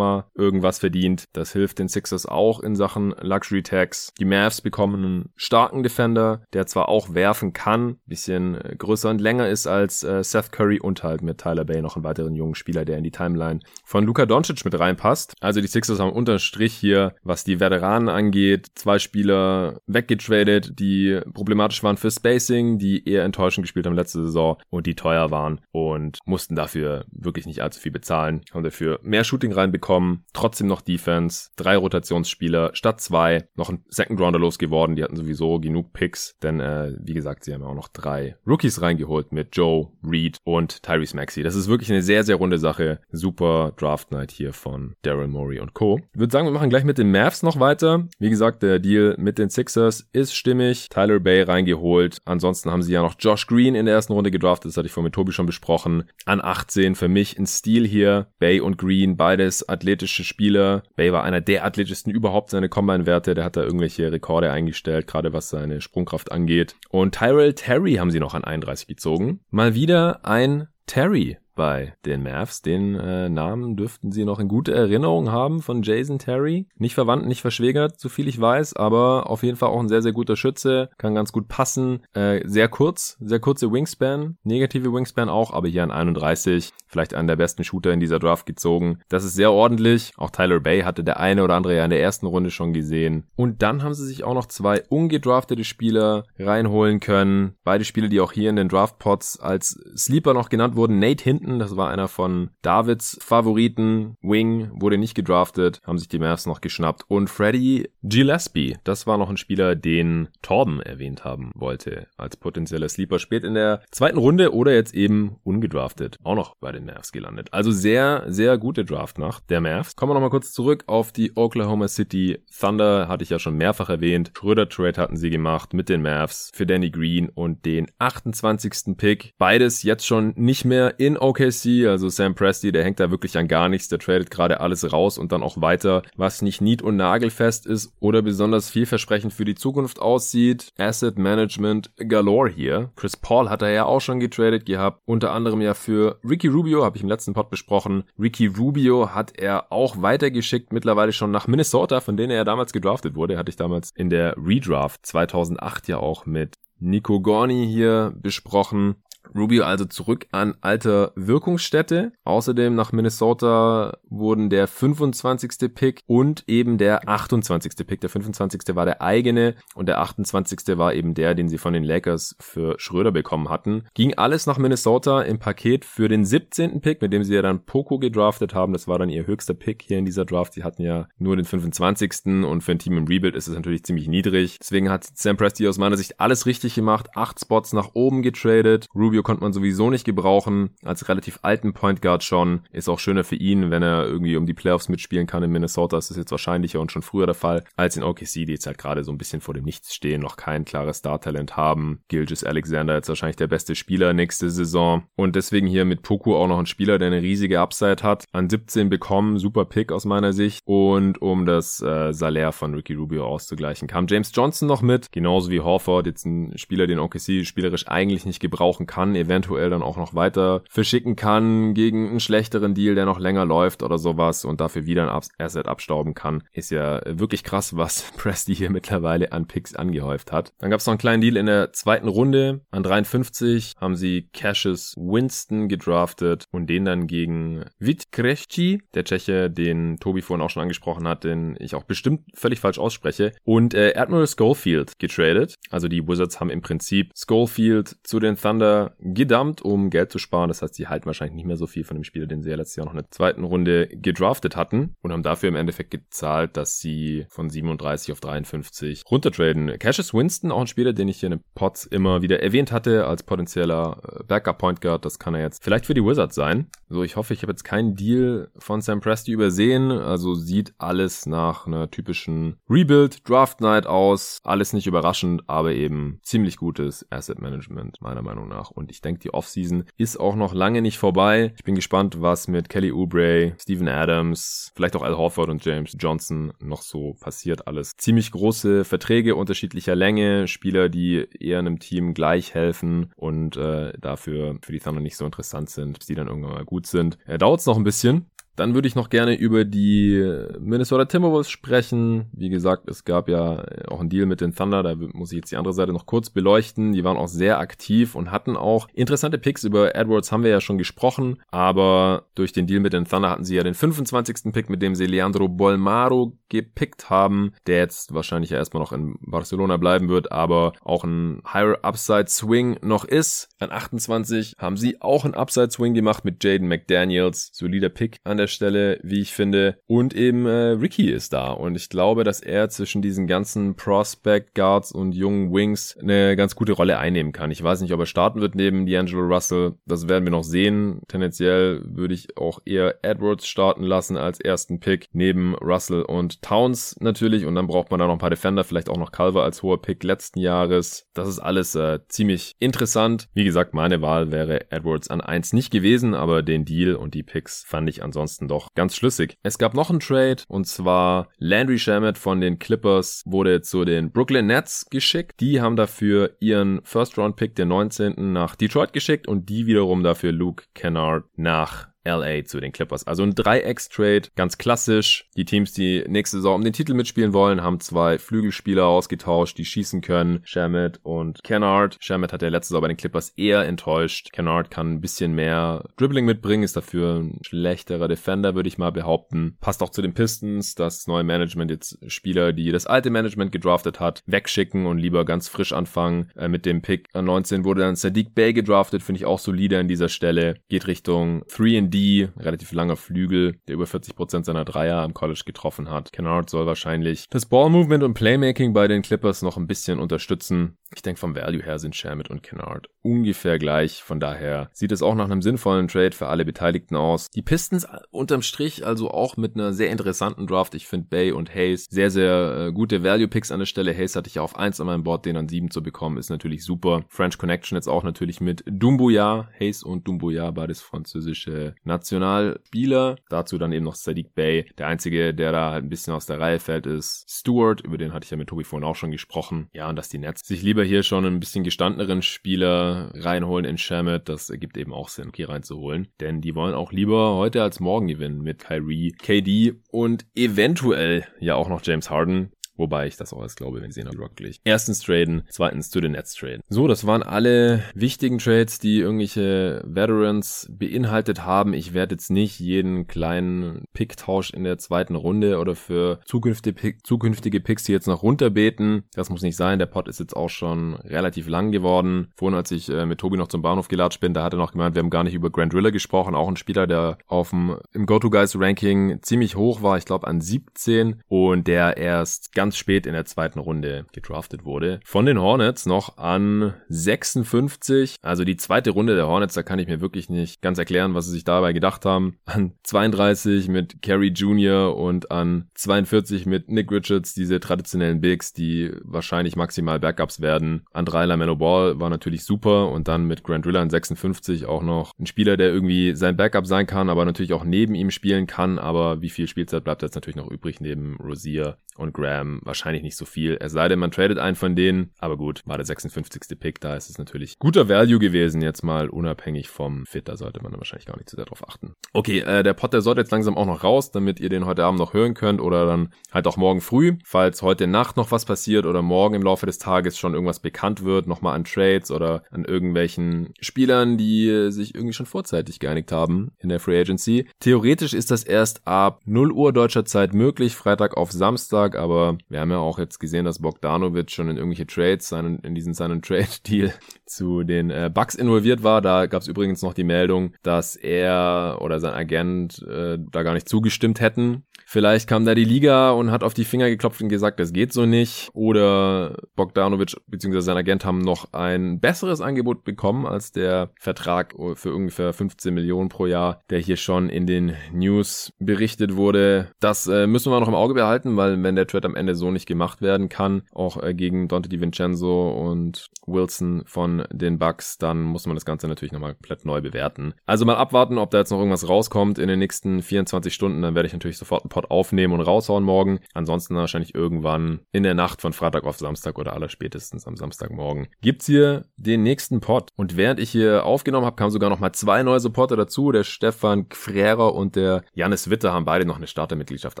irgendwas verdient. Das hilft den Sixers auch in Sachen Luxury Tax. Die Mavs bekommen einen starken Defender, der zwar auch werfen kann, bisschen äh, größer und länger ist als äh, Seth Curry und halt mit Tyler Bay noch einen weiteren jungen Spieler, der in die Timeline von Luka Doncic mit reinpasst. Also die Sixers haben unterm Strich hier, was die Veteranen angeht, zwei Spieler weggetradet, die problematisch waren für Spacing, die eher enttäuschend gespielt haben letzte letzte Saison und die teuer waren und mussten dafür wirklich nicht allzu viel bezahlen. Haben dafür mehr Shooting reinbekommen, trotzdem noch Defense, drei Rotationsspieler statt zwei, noch ein Second Rounder losgeworden. Die hatten sowieso genug Picks, denn äh, wie gesagt, sie haben auch noch drei Rookies reingeholt mit Joe, Reed und Tyrese Maxey. Das ist wirklich eine sehr, sehr runde Sache. Super Draft Night hier von Daryl Morey und Co. Ich würde sagen, wir machen gleich mit den Mavs noch weiter. Wie gesagt, der Deal mit den Sixers ist stimmig. Tyler Bay reingeholt. Ansonsten haben sie ja noch Josh Green in der ersten Runde gedraftet, das hatte ich vorhin mit Tobi schon besprochen. An 18 für mich ein Stil hier. Bay und Green, beides athletische Spieler. Bay war einer der athletischsten überhaupt seine Combine-Werte. Der hat da irgendwelche Rekorde eingestellt, gerade was seine Sprungkraft angeht. Und Tyrell Terry haben sie noch an 31 gezogen. Mal wieder ein Terry bei den Mavs. Den äh, Namen dürften sie noch in gute Erinnerung haben von Jason Terry. Nicht verwandt, nicht verschwägert, so viel ich weiß, aber auf jeden Fall auch ein sehr, sehr guter Schütze. Kann ganz gut passen. Äh, sehr kurz, sehr kurze Wingspan. Negative Wingspan auch, aber hier an 31. Vielleicht einen der besten Shooter in dieser Draft gezogen. Das ist sehr ordentlich. Auch Tyler Bay hatte der eine oder andere ja in der ersten Runde schon gesehen. Und dann haben sie sich auch noch zwei ungedraftete Spieler reinholen können. Beide Spieler, die auch hier in den Draftpots als Sleeper noch genannt wurden. Nate Hinton Hinton, das war einer von Davids Favoriten. Wing wurde nicht gedraftet, haben sich die Mavs noch geschnappt. Und Freddie Gillespie, das war noch ein Spieler, den Torben erwähnt haben wollte, als potenzieller Sleeper spät in der zweiten Runde oder jetzt eben ungedraftet. Auch noch bei den Mavs gelandet. Also sehr, sehr gute Draftnacht der Mavs. Kommen wir nochmal kurz zurück auf die Oklahoma City Thunder, hatte ich ja schon mehrfach erwähnt. Schröder Trade hatten sie gemacht mit den Mavs für Danny Green und den 28. Pick. Beides jetzt schon nicht mehr in Oklahoma OKC, also Sam Presti, der hängt da wirklich an gar nichts, der tradet gerade alles raus und dann auch weiter, was nicht nied- und nagelfest ist oder besonders vielversprechend für die Zukunft aussieht. Asset Management galore hier. Chris Paul hat er ja auch schon getradet gehabt, unter anderem ja für Ricky Rubio, habe ich im letzten Pod besprochen. Ricky Rubio hat er auch weitergeschickt, mittlerweile schon nach Minnesota, von denen er ja damals gedraftet wurde. Hatte ich damals in der Redraft 2008 ja auch mit Nico Gorni hier besprochen. Rubio also zurück an alter Wirkungsstätte. Außerdem nach Minnesota wurden der 25. Pick und eben der 28. Pick. Der 25. war der eigene und der 28. war eben der, den sie von den Lakers für Schröder bekommen hatten. Ging alles nach Minnesota im Paket für den 17. Pick, mit dem sie ja dann Poco gedraftet haben. Das war dann ihr höchster Pick hier in dieser Draft. Sie hatten ja nur den 25. und für ein Team im Rebuild ist es natürlich ziemlich niedrig. Deswegen hat Sam Presti aus meiner Sicht alles richtig gemacht. Acht Spots nach oben getradet. Rubio konnte man sowieso nicht gebrauchen. Als relativ alten Point Guard schon. Ist auch schöner für ihn, wenn er irgendwie um die Playoffs mitspielen kann in Minnesota. Das ist jetzt wahrscheinlicher und schon früher der Fall, als in OKC, die jetzt halt gerade so ein bisschen vor dem Nichts stehen, noch kein klares Star-Talent haben. Gilgis Alexander jetzt wahrscheinlich der beste Spieler nächste Saison. Und deswegen hier mit Poku auch noch ein Spieler, der eine riesige Upside hat. An 17 bekommen, super Pick aus meiner Sicht. Und um das äh, Salär von Ricky Rubio auszugleichen, kam James Johnson noch mit. Genauso wie Horford, jetzt ein Spieler, den OKC spielerisch eigentlich nicht gebrauchen kann, eventuell dann auch noch weiter verschicken kann gegen einen schlechteren Deal, der noch länger läuft oder sowas und dafür wieder ein Asset abstauben kann. Ist ja wirklich krass, was Presti hier mittlerweile an Picks angehäuft hat. Dann gab es noch einen kleinen Deal in der zweiten Runde. An 53 haben sie Cassius Winston gedraftet und den dann gegen Witkresci, der Tscheche, den Tobi vorhin auch schon angesprochen hat, den ich auch bestimmt völlig falsch ausspreche, und äh, Admiral Schofield getradet. Also die Wizards haben im Prinzip Schofield zu den Thunder gedumpt, um Geld zu sparen. Das heißt, sie halten wahrscheinlich nicht mehr so viel von dem Spieler, den sie ja letztes Jahr noch in der zweiten Runde gedraftet hatten und haben dafür im Endeffekt gezahlt, dass sie von 37 auf 53 runtertraden. Cassius Winston, auch ein Spieler, den ich hier in den Pots immer wieder erwähnt hatte als potenzieller äh, Backup Point Guard. Das kann er jetzt vielleicht für die Wizards sein. So, ich hoffe, ich habe jetzt keinen Deal von Sam Presti übersehen. Also sieht alles nach einer typischen Rebuild Draft Night aus. Alles nicht überraschend, aber eben ziemlich gutes Asset Management meiner Meinung nach. Und ich denke, die Offseason ist auch noch lange nicht vorbei. Ich bin gespannt, was mit Kelly Oubre, Steven Adams, vielleicht auch Al Horford und James Johnson noch so passiert. Alles ziemlich große Verträge unterschiedlicher Länge, Spieler, die eher einem Team gleich helfen und äh, dafür für die Thunder nicht so interessant sind, bis die dann irgendwann mal gut sind. Äh, Dauert es noch ein bisschen, dann würde ich noch gerne über die Minnesota Timberwolves sprechen. Wie gesagt, es gab ja auch einen Deal mit den Thunder, da muss ich jetzt die andere Seite noch kurz beleuchten. Die waren auch sehr aktiv und hatten auch interessante Picks. Über Edwards haben wir ja schon gesprochen, aber durch den Deal mit den Thunder hatten sie ja den 25. Pick, mit dem sie Leandro Bolmaro gepickt haben, der jetzt wahrscheinlich ja erstmal noch in Barcelona bleiben wird, aber auch ein Higher Upside Swing noch ist. An 28 haben sie auch einen Upside Swing gemacht mit Jaden McDaniels. Solider Pick an der der Stelle, wie ich finde. Und eben äh, Ricky ist da. Und ich glaube, dass er zwischen diesen ganzen Prospect Guards und jungen Wings eine ganz gute Rolle einnehmen kann. Ich weiß nicht, ob er starten wird neben D'Angelo Russell. Das werden wir noch sehen. Tendenziell würde ich auch eher Edwards starten lassen als ersten Pick neben Russell und Towns natürlich. Und dann braucht man da noch ein paar Defender, vielleicht auch noch Calver als hoher Pick letzten Jahres. Das ist alles äh, ziemlich interessant. Wie gesagt, meine Wahl wäre Edwards an eins nicht gewesen, aber den Deal und die Picks fand ich ansonsten ansonsten doch ganz schlüssig. Es gab noch einen Trade und zwar Landry Shamet von den Clippers wurde zu den Brooklyn Nets geschickt. Die haben dafür ihren First Round Pick der 19. nach Detroit geschickt und die wiederum dafür Luke Kennard nach LA zu den Clippers. Also ein Dreiecks-Trade, ganz klassisch. Die Teams, die nächste Saison um den Titel mitspielen wollen, haben zwei Flügelspieler ausgetauscht, die schießen können. Shamit und Kennard. Shamit hat ja letzte Saison bei den Clippers eher enttäuscht. Kennard kann ein bisschen mehr Dribbling mitbringen, ist dafür ein schlechterer Defender, würde ich mal behaupten. Passt auch zu den Pistons, das neue Management jetzt Spieler, die das alte Management gedraftet hat, wegschicken und lieber ganz frisch anfangen. Äh, mit dem Pick an 19 wurde dann Sadiq Bay gedraftet, finde ich auch solide an dieser Stelle. Geht Richtung 3 D, relativ langer Flügel, der über 40% seiner Dreier am College getroffen hat. Kennard soll wahrscheinlich das Ballmovement und Playmaking bei den Clippers noch ein bisschen unterstützen. Ich denke, vom Value her sind Shamit und Kennard ungefähr gleich. Von daher sieht es auch nach einem sinnvollen Trade für alle Beteiligten aus. Die Pistons unterm Strich also auch mit einer sehr interessanten Draft. Ich finde Bay und Hayes sehr, sehr äh, gute Value-Picks an der Stelle. Hayes hatte ich ja auf 1 an meinem Board, den an 7 zu bekommen, ist natürlich super. French Connection jetzt auch natürlich mit Dumbuya. Hayes und Dumbuya, beides französische Nationalspieler. Dazu dann eben noch Sadiq Bay. Der einzige, der da halt ein bisschen aus der Reihe fällt, ist Stewart. Über den hatte ich ja mit Tobi vorhin auch schon gesprochen. Ja, und dass die Nets sich lieber hier schon ein bisschen gestandeneren Spieler reinholen in Shamit, das ergibt eben auch Sinn, hier reinzuholen. Denn die wollen auch lieber heute als morgen gewinnen mit Kyrie, KD und eventuell ja auch noch James Harden. Wobei ich das auch als glaube, wenn sie nach wirklich. Erstens traden, zweitens zu den Nets traden. So, das waren alle wichtigen Trades, die irgendwelche Veterans beinhaltet haben. Ich werde jetzt nicht jeden kleinen Picktausch in der zweiten Runde oder für zukünftige, Pick, zukünftige Picks hier jetzt noch runterbeten. Das muss nicht sein. Der Pot ist jetzt auch schon relativ lang geworden. Vorhin, als ich äh, mit Tobi noch zum Bahnhof gelatscht bin, da hat er noch gemeint, wir haben gar nicht über Grant Riller gesprochen. Auch ein Spieler, der auf dem, im Go-To-Guys-Ranking ziemlich hoch war. Ich glaube an 17 und der erst ganz ganz spät in der zweiten Runde gedraftet wurde. Von den Hornets noch an 56, also die zweite Runde der Hornets, da kann ich mir wirklich nicht ganz erklären, was sie sich dabei gedacht haben. An 32 mit Kerry Jr. und an 42 mit Nick Richards, diese traditionellen Bigs, die wahrscheinlich maximal Backups werden. An 3 LaMelo Ball war natürlich super und dann mit Grant Riller an 56 auch noch ein Spieler, der irgendwie sein Backup sein kann, aber natürlich auch neben ihm spielen kann, aber wie viel Spielzeit bleibt jetzt natürlich noch übrig neben Rosier und Graham wahrscheinlich nicht so viel. Es sei denn, man tradet einen von denen. Aber gut, war der 56. Pick. Da ist es natürlich guter Value gewesen, jetzt mal unabhängig vom Fit. Da sollte man dann wahrscheinlich gar nicht zu sehr drauf achten. Okay, äh, der Pot, der sollte jetzt langsam auch noch raus, damit ihr den heute Abend noch hören könnt oder dann halt auch morgen früh. Falls heute Nacht noch was passiert oder morgen im Laufe des Tages schon irgendwas bekannt wird, nochmal an Trades oder an irgendwelchen Spielern, die sich irgendwie schon vorzeitig geeinigt haben in der Free Agency. Theoretisch ist das erst ab 0 Uhr deutscher Zeit möglich, Freitag auf Samstag Donnerstag, aber wir haben ja auch jetzt gesehen, dass Bogdanovic schon in irgendwelche Trades, seinen, in diesen seinen Trade-Deal zu den äh, Bucks involviert war. Da gab es übrigens noch die Meldung, dass er oder sein Agent äh, da gar nicht zugestimmt hätten. Vielleicht kam da die Liga und hat auf die Finger geklopft und gesagt, das geht so nicht. Oder Bogdanovic bzw. sein Agent haben noch ein besseres Angebot bekommen als der Vertrag für ungefähr 15 Millionen pro Jahr, der hier schon in den News berichtet wurde. Das äh, müssen wir noch im Auge behalten, weil wenn der Trade am Ende so nicht gemacht werden kann, auch äh, gegen Dante DiVincenzo und Wilson von den Bucks, dann muss man das Ganze natürlich nochmal komplett neu bewerten. Also mal abwarten, ob da jetzt noch irgendwas rauskommt in den nächsten 24 Stunden, dann werde ich natürlich sofort einen Pod aufnehmen und raushauen morgen. Ansonsten wahrscheinlich irgendwann in der Nacht von Freitag auf Samstag oder aller spätestens am Samstagmorgen gibt's hier den nächsten Pod. Und während ich hier aufgenommen habe, kamen sogar noch mal zwei neue Supporter dazu. Der Stefan Frera und der Janis Witte haben beide noch eine Startermitgliedschaft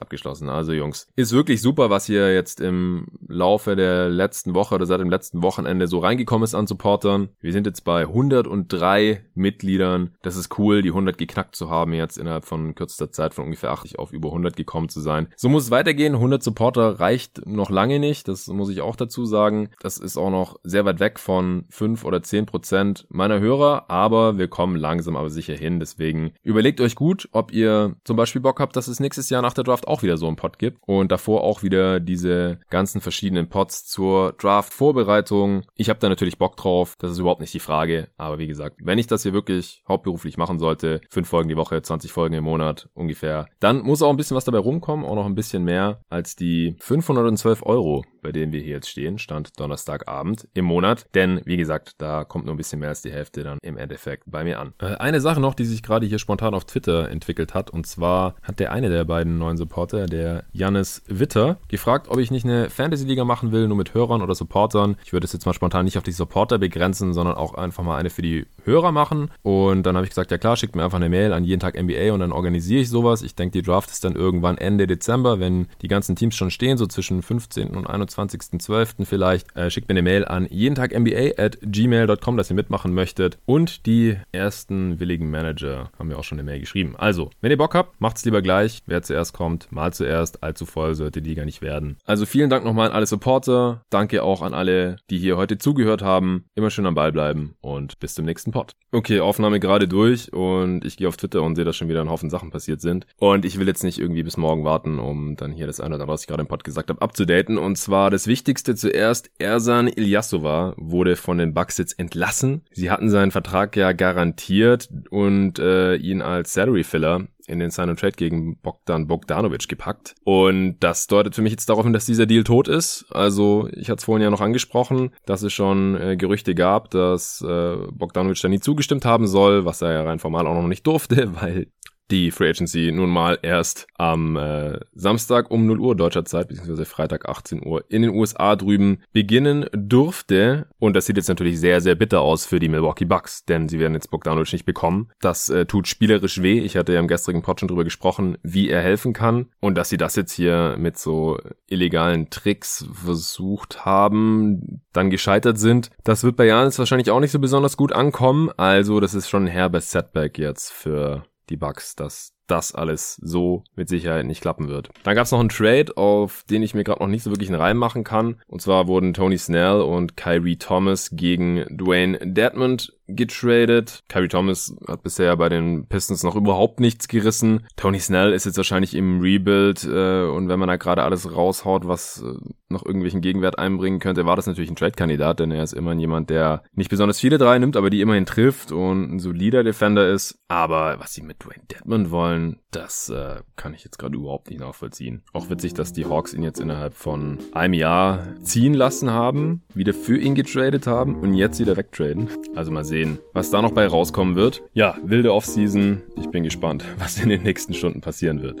abgeschlossen. Also Jungs, ist wirklich super, was hier jetzt im Laufe der letzten Woche oder seit dem letzten Wochenende so reingekommen ist an Supportern. Wir sind jetzt bei 103 Mitgliedern. Das ist cool, die 100 geknackt zu haben jetzt innerhalb von kürzester Zeit von ungefähr 80 auf über 100 gekommen zu sein. So muss es weitergehen. 100 Supporter reicht noch lange nicht. Das muss ich auch dazu sagen. Das ist auch noch sehr weit weg von 5 oder 10 Prozent meiner Hörer, aber wir kommen langsam aber sicher hin. Deswegen überlegt euch gut, ob ihr zum Beispiel Bock habt, dass es nächstes Jahr nach der Draft auch wieder so einen Pod gibt und davor auch wieder diese ganzen verschiedenen Pods zur Draft-Vorbereitung. Ich habe da natürlich Bock drauf. Das ist überhaupt nicht die Frage. Aber wie gesagt, wenn ich das hier wirklich hauptberuflich machen sollte, fünf Folgen die Woche, 20 Folgen im Monat ungefähr, dann muss auch ein bisschen was dabei rumkommen, auch noch ein bisschen mehr als die 512 Euro, bei denen wir hier jetzt stehen, stand Donnerstagabend im Monat. Denn, wie gesagt, da kommt nur ein bisschen mehr als die Hälfte dann im Endeffekt bei mir an. Äh, eine Sache noch, die sich gerade hier spontan auf Twitter entwickelt hat, und zwar hat der eine der beiden neuen Supporter, der Jannis Witter, gefragt, ob ich nicht eine Fantasy-Liga machen will, nur mit Hörern oder Supportern. Ich würde es jetzt mal spontan nicht auf die Supporter begrenzen, sondern auch einfach mal eine für die Hörer machen. Und dann habe ich gesagt, ja klar, schickt mir einfach eine Mail an jeden Tag NBA und dann organisiere ich sowas. Ich denke, die Draft ist dann irgendwann Ende Dezember, wenn die ganzen Teams schon stehen, so zwischen 15. und 21.12. vielleicht. Äh, schickt mir eine Mail an jeden Tag NBA at gmail.com, dass ihr mitmachen möchtet. Und die ersten willigen Manager haben mir auch schon eine Mail geschrieben. Also, wenn ihr Bock habt, macht's lieber gleich. Wer zuerst kommt, mal zuerst. Allzu voll sollte die Liga nicht werden. Also vielen Dank nochmal an alle Supporter. Danke auch an alle, die hier heute zugehört haben. Immer schön am Ball bleiben und bis zum nächsten Pod. Okay, Aufnahme gerade durch und ich gehe auf Twitter und sehe, dass schon wieder ein Haufen Sachen passiert sind. Und ich will jetzt nicht irgendwie bis morgen warten, um dann hier das eine oder andere, was ich gerade im Pod gesagt habe, abzudaten. Und zwar das Wichtigste zuerst, Ersan Ilyasova wurde von den Bucks jetzt entlassen. Sie hatten seinen Vertrag ja garantiert und äh, ihn als Salary Filler in den Sign and Trade gegen Bogdan Bogdanovic gepackt. Und das deutet für mich jetzt darauf hin, dass dieser Deal tot ist. Also ich hatte es vorhin ja noch angesprochen, dass es schon äh, Gerüchte gab, dass äh, Bogdanovic da nie zugestimmt haben soll, was er ja rein formal auch noch nicht durfte, weil die Free Agency nun mal erst am äh, Samstag um 0 Uhr deutscher Zeit, beziehungsweise Freitag 18 Uhr in den USA drüben beginnen durfte. Und das sieht jetzt natürlich sehr, sehr bitter aus für die Milwaukee Bucks, denn sie werden jetzt Bogdanovic nicht bekommen. Das äh, tut spielerisch weh. Ich hatte ja im gestrigen Pod schon drüber gesprochen, wie er helfen kann. Und dass sie das jetzt hier mit so illegalen Tricks versucht haben, dann gescheitert sind, das wird bei Janis wahrscheinlich auch nicht so besonders gut ankommen. Also das ist schon ein herbes Setback jetzt für die Bugs, dass das alles so mit Sicherheit nicht klappen wird. Dann gab es noch einen Trade, auf den ich mir gerade noch nicht so wirklich einen Reim machen kann. Und zwar wurden Tony Snell und Kyrie Thomas gegen Dwayne Dedmond getradet. Kyrie Thomas hat bisher bei den Pistons noch überhaupt nichts gerissen. Tony Snell ist jetzt wahrscheinlich im Rebuild äh, und wenn man da gerade alles raushaut, was äh, noch irgendwelchen Gegenwert einbringen könnte, war das natürlich ein Trade-Kandidat, denn er ist immerhin jemand, der nicht besonders viele drei nimmt, aber die immerhin trifft und ein solider Defender ist. Aber was sie mit Dwayne Dedmon wollen, das äh, kann ich jetzt gerade überhaupt nicht nachvollziehen. Auch witzig, dass die Hawks ihn jetzt innerhalb von einem Jahr ziehen lassen haben, wieder für ihn getradet haben und jetzt wieder wegtraden. Also mal sehen, was da noch bei rauskommen wird. Ja, wilde Offseason. Ich bin gespannt, was in den nächsten Stunden passieren wird.